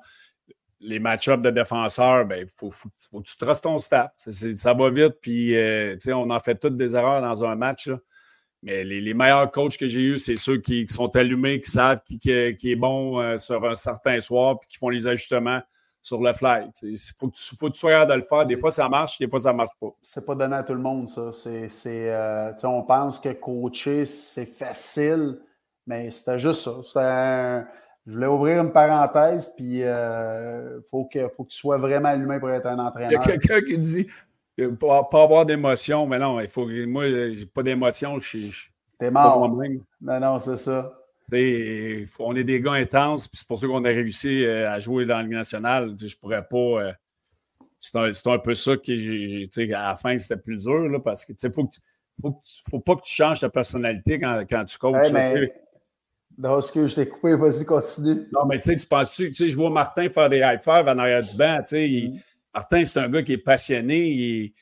les match-ups de défenseurs, il ben, faut, que tu trustes ton staff. ça va vite, puis euh, on en fait toutes des erreurs dans un match. Mais les, meilleurs coachs que j'ai eus, c'est ceux qui, sont allumés, qui savent qui, qui, est bon euh, sur un certain soir, puis qui font les ajustements sur le fly. Il faut, faut, que tu sois capable de le faire. Des fois, ça marche, des fois, ça ne marche pas. C'est pas donné à tout le monde, ça. C'est, euh, on pense que coacher, c'est facile, mais c'était juste ça. Je voulais ouvrir une parenthèse, puis il euh, faut, que, faut que tu sois vraiment allumé pour être un entraîneur. Il y a quelqu'un qui dit pas, pas avoir d'émotion, mais non, il faut, moi, j'ai pas d'émotion, je suis. T'es mort. Non, non, c'est ça. On est des gars intenses, puis c'est pour ça qu'on a réussi euh, à jouer dans la Ligue nationale. Je pourrais pas. Euh, c'est un, un, peu ça qui, à la fin, c'était plus dur, là, parce que, il faut, faut, faut, pas que tu changes ta personnalité quand, quand tu coaches. Non, ce que je t'ai coupé, vas-y, continue. Non, mais tu sais, tu penses-tu, tu sais, je vois Martin faire des high fives en arrière du banc, tu sais, mm. Martin, c'est un gars qui est passionné, il,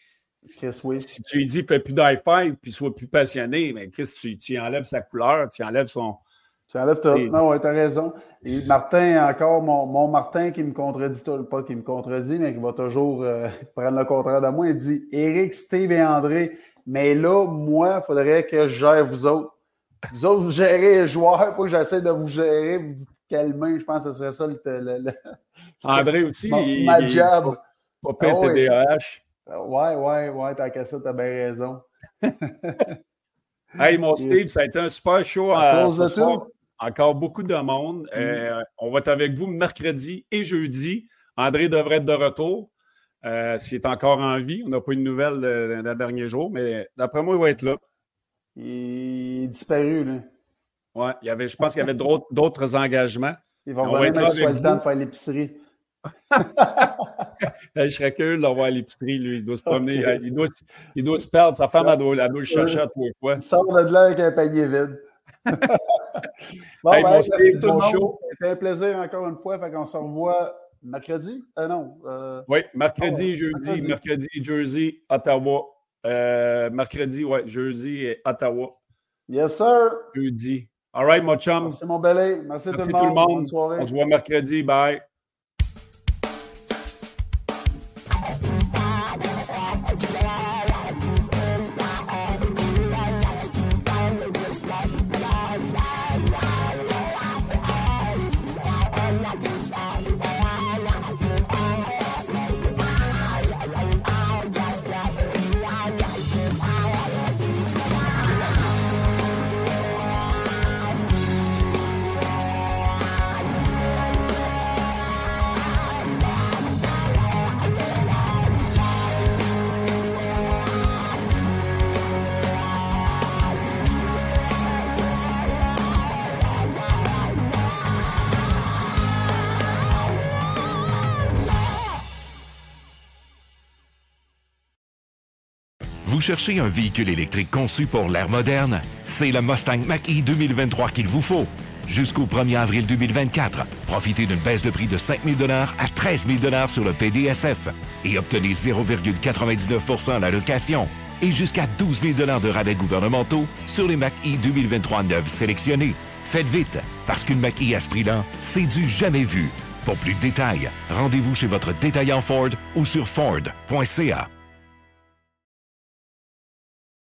Si tu lui dis fais plus d'high five puis soit plus passionné, mais Chris, tu, tu enlèves sa couleur, tu enlèves son. Tu enlèves tout. Non, ouais, t'as raison. Et Martin, encore, mon, Martin qui me contredit, pas qui me contredit, mais qui va toujours euh, prendre le contraire de moi, il dit Eric, Steve et André, mais là, moi, il faudrait que je gère vous autres. Vous autres, vous gérez les joueurs, pas que j'essaie de vous gérer, vous calmer. Je pense que ce serait ça le. André aussi. ma job. Pas ah, TDAH. Ouais, ouais, ouais, tant qu'à ça, t'as bien raison. hey, mon Steve, ça a été un super show à ce soir. Encore beaucoup de monde. Mm. Euh, on va être avec vous mercredi et jeudi. André devrait être de retour. euh, s'il est encore en vie. On n'a pas eu de nouvelles le, le dernier jour, mais d'après moi, il va être là. Il est disparu, là. Ouais, il y avait, je pense qu'il y avait d'autres- engagements. Il va il soit le temps de faire l'épicerie. Euh, Je serais curieux de à l'épicerie, lui. Il doit se promener. euh, Il, doit, il doit se perdre. Sa femme, elle doit, elle doit le chercher à tous les fois. Il sort de là avec un panier vide. bon, Hey, ben, merci tout le monde. C'était un plaisir encore une fois. Fait qu'on se revoit mercredi? Euh, non. euh, Oui, mercredi, Oh, jeudi, mercredi. mercredi, Jersey, Ottawa. Euh, mercredi, ouais, jeudi et Ottawa. yes, sir. Jeudi. All right, mon chum. Merci, mon belé. Merci, Merci tout le monde. Bonne monde. soirée. On se voit mercredi. Bye. Cherchez un véhicule électrique conçu pour l'ère moderne? C'est le Mustang Mach-E 2023 qu'il vous faut. Jusqu'au 1er avril 2024, profitez d'une baisse de prix de 5 000 à 13 000 sur le PDSF et obtenez 0,99% à la location et jusqu'à 12 000 de rabais gouvernementaux sur les Mach-E 2023 neufs sélectionnés. Faites vite, parce qu'une Mach-E à ce prix-là, c'est du jamais vu. Pour plus de détails, rendez-vous chez votre détaillant Ford ou sur Ford.ca.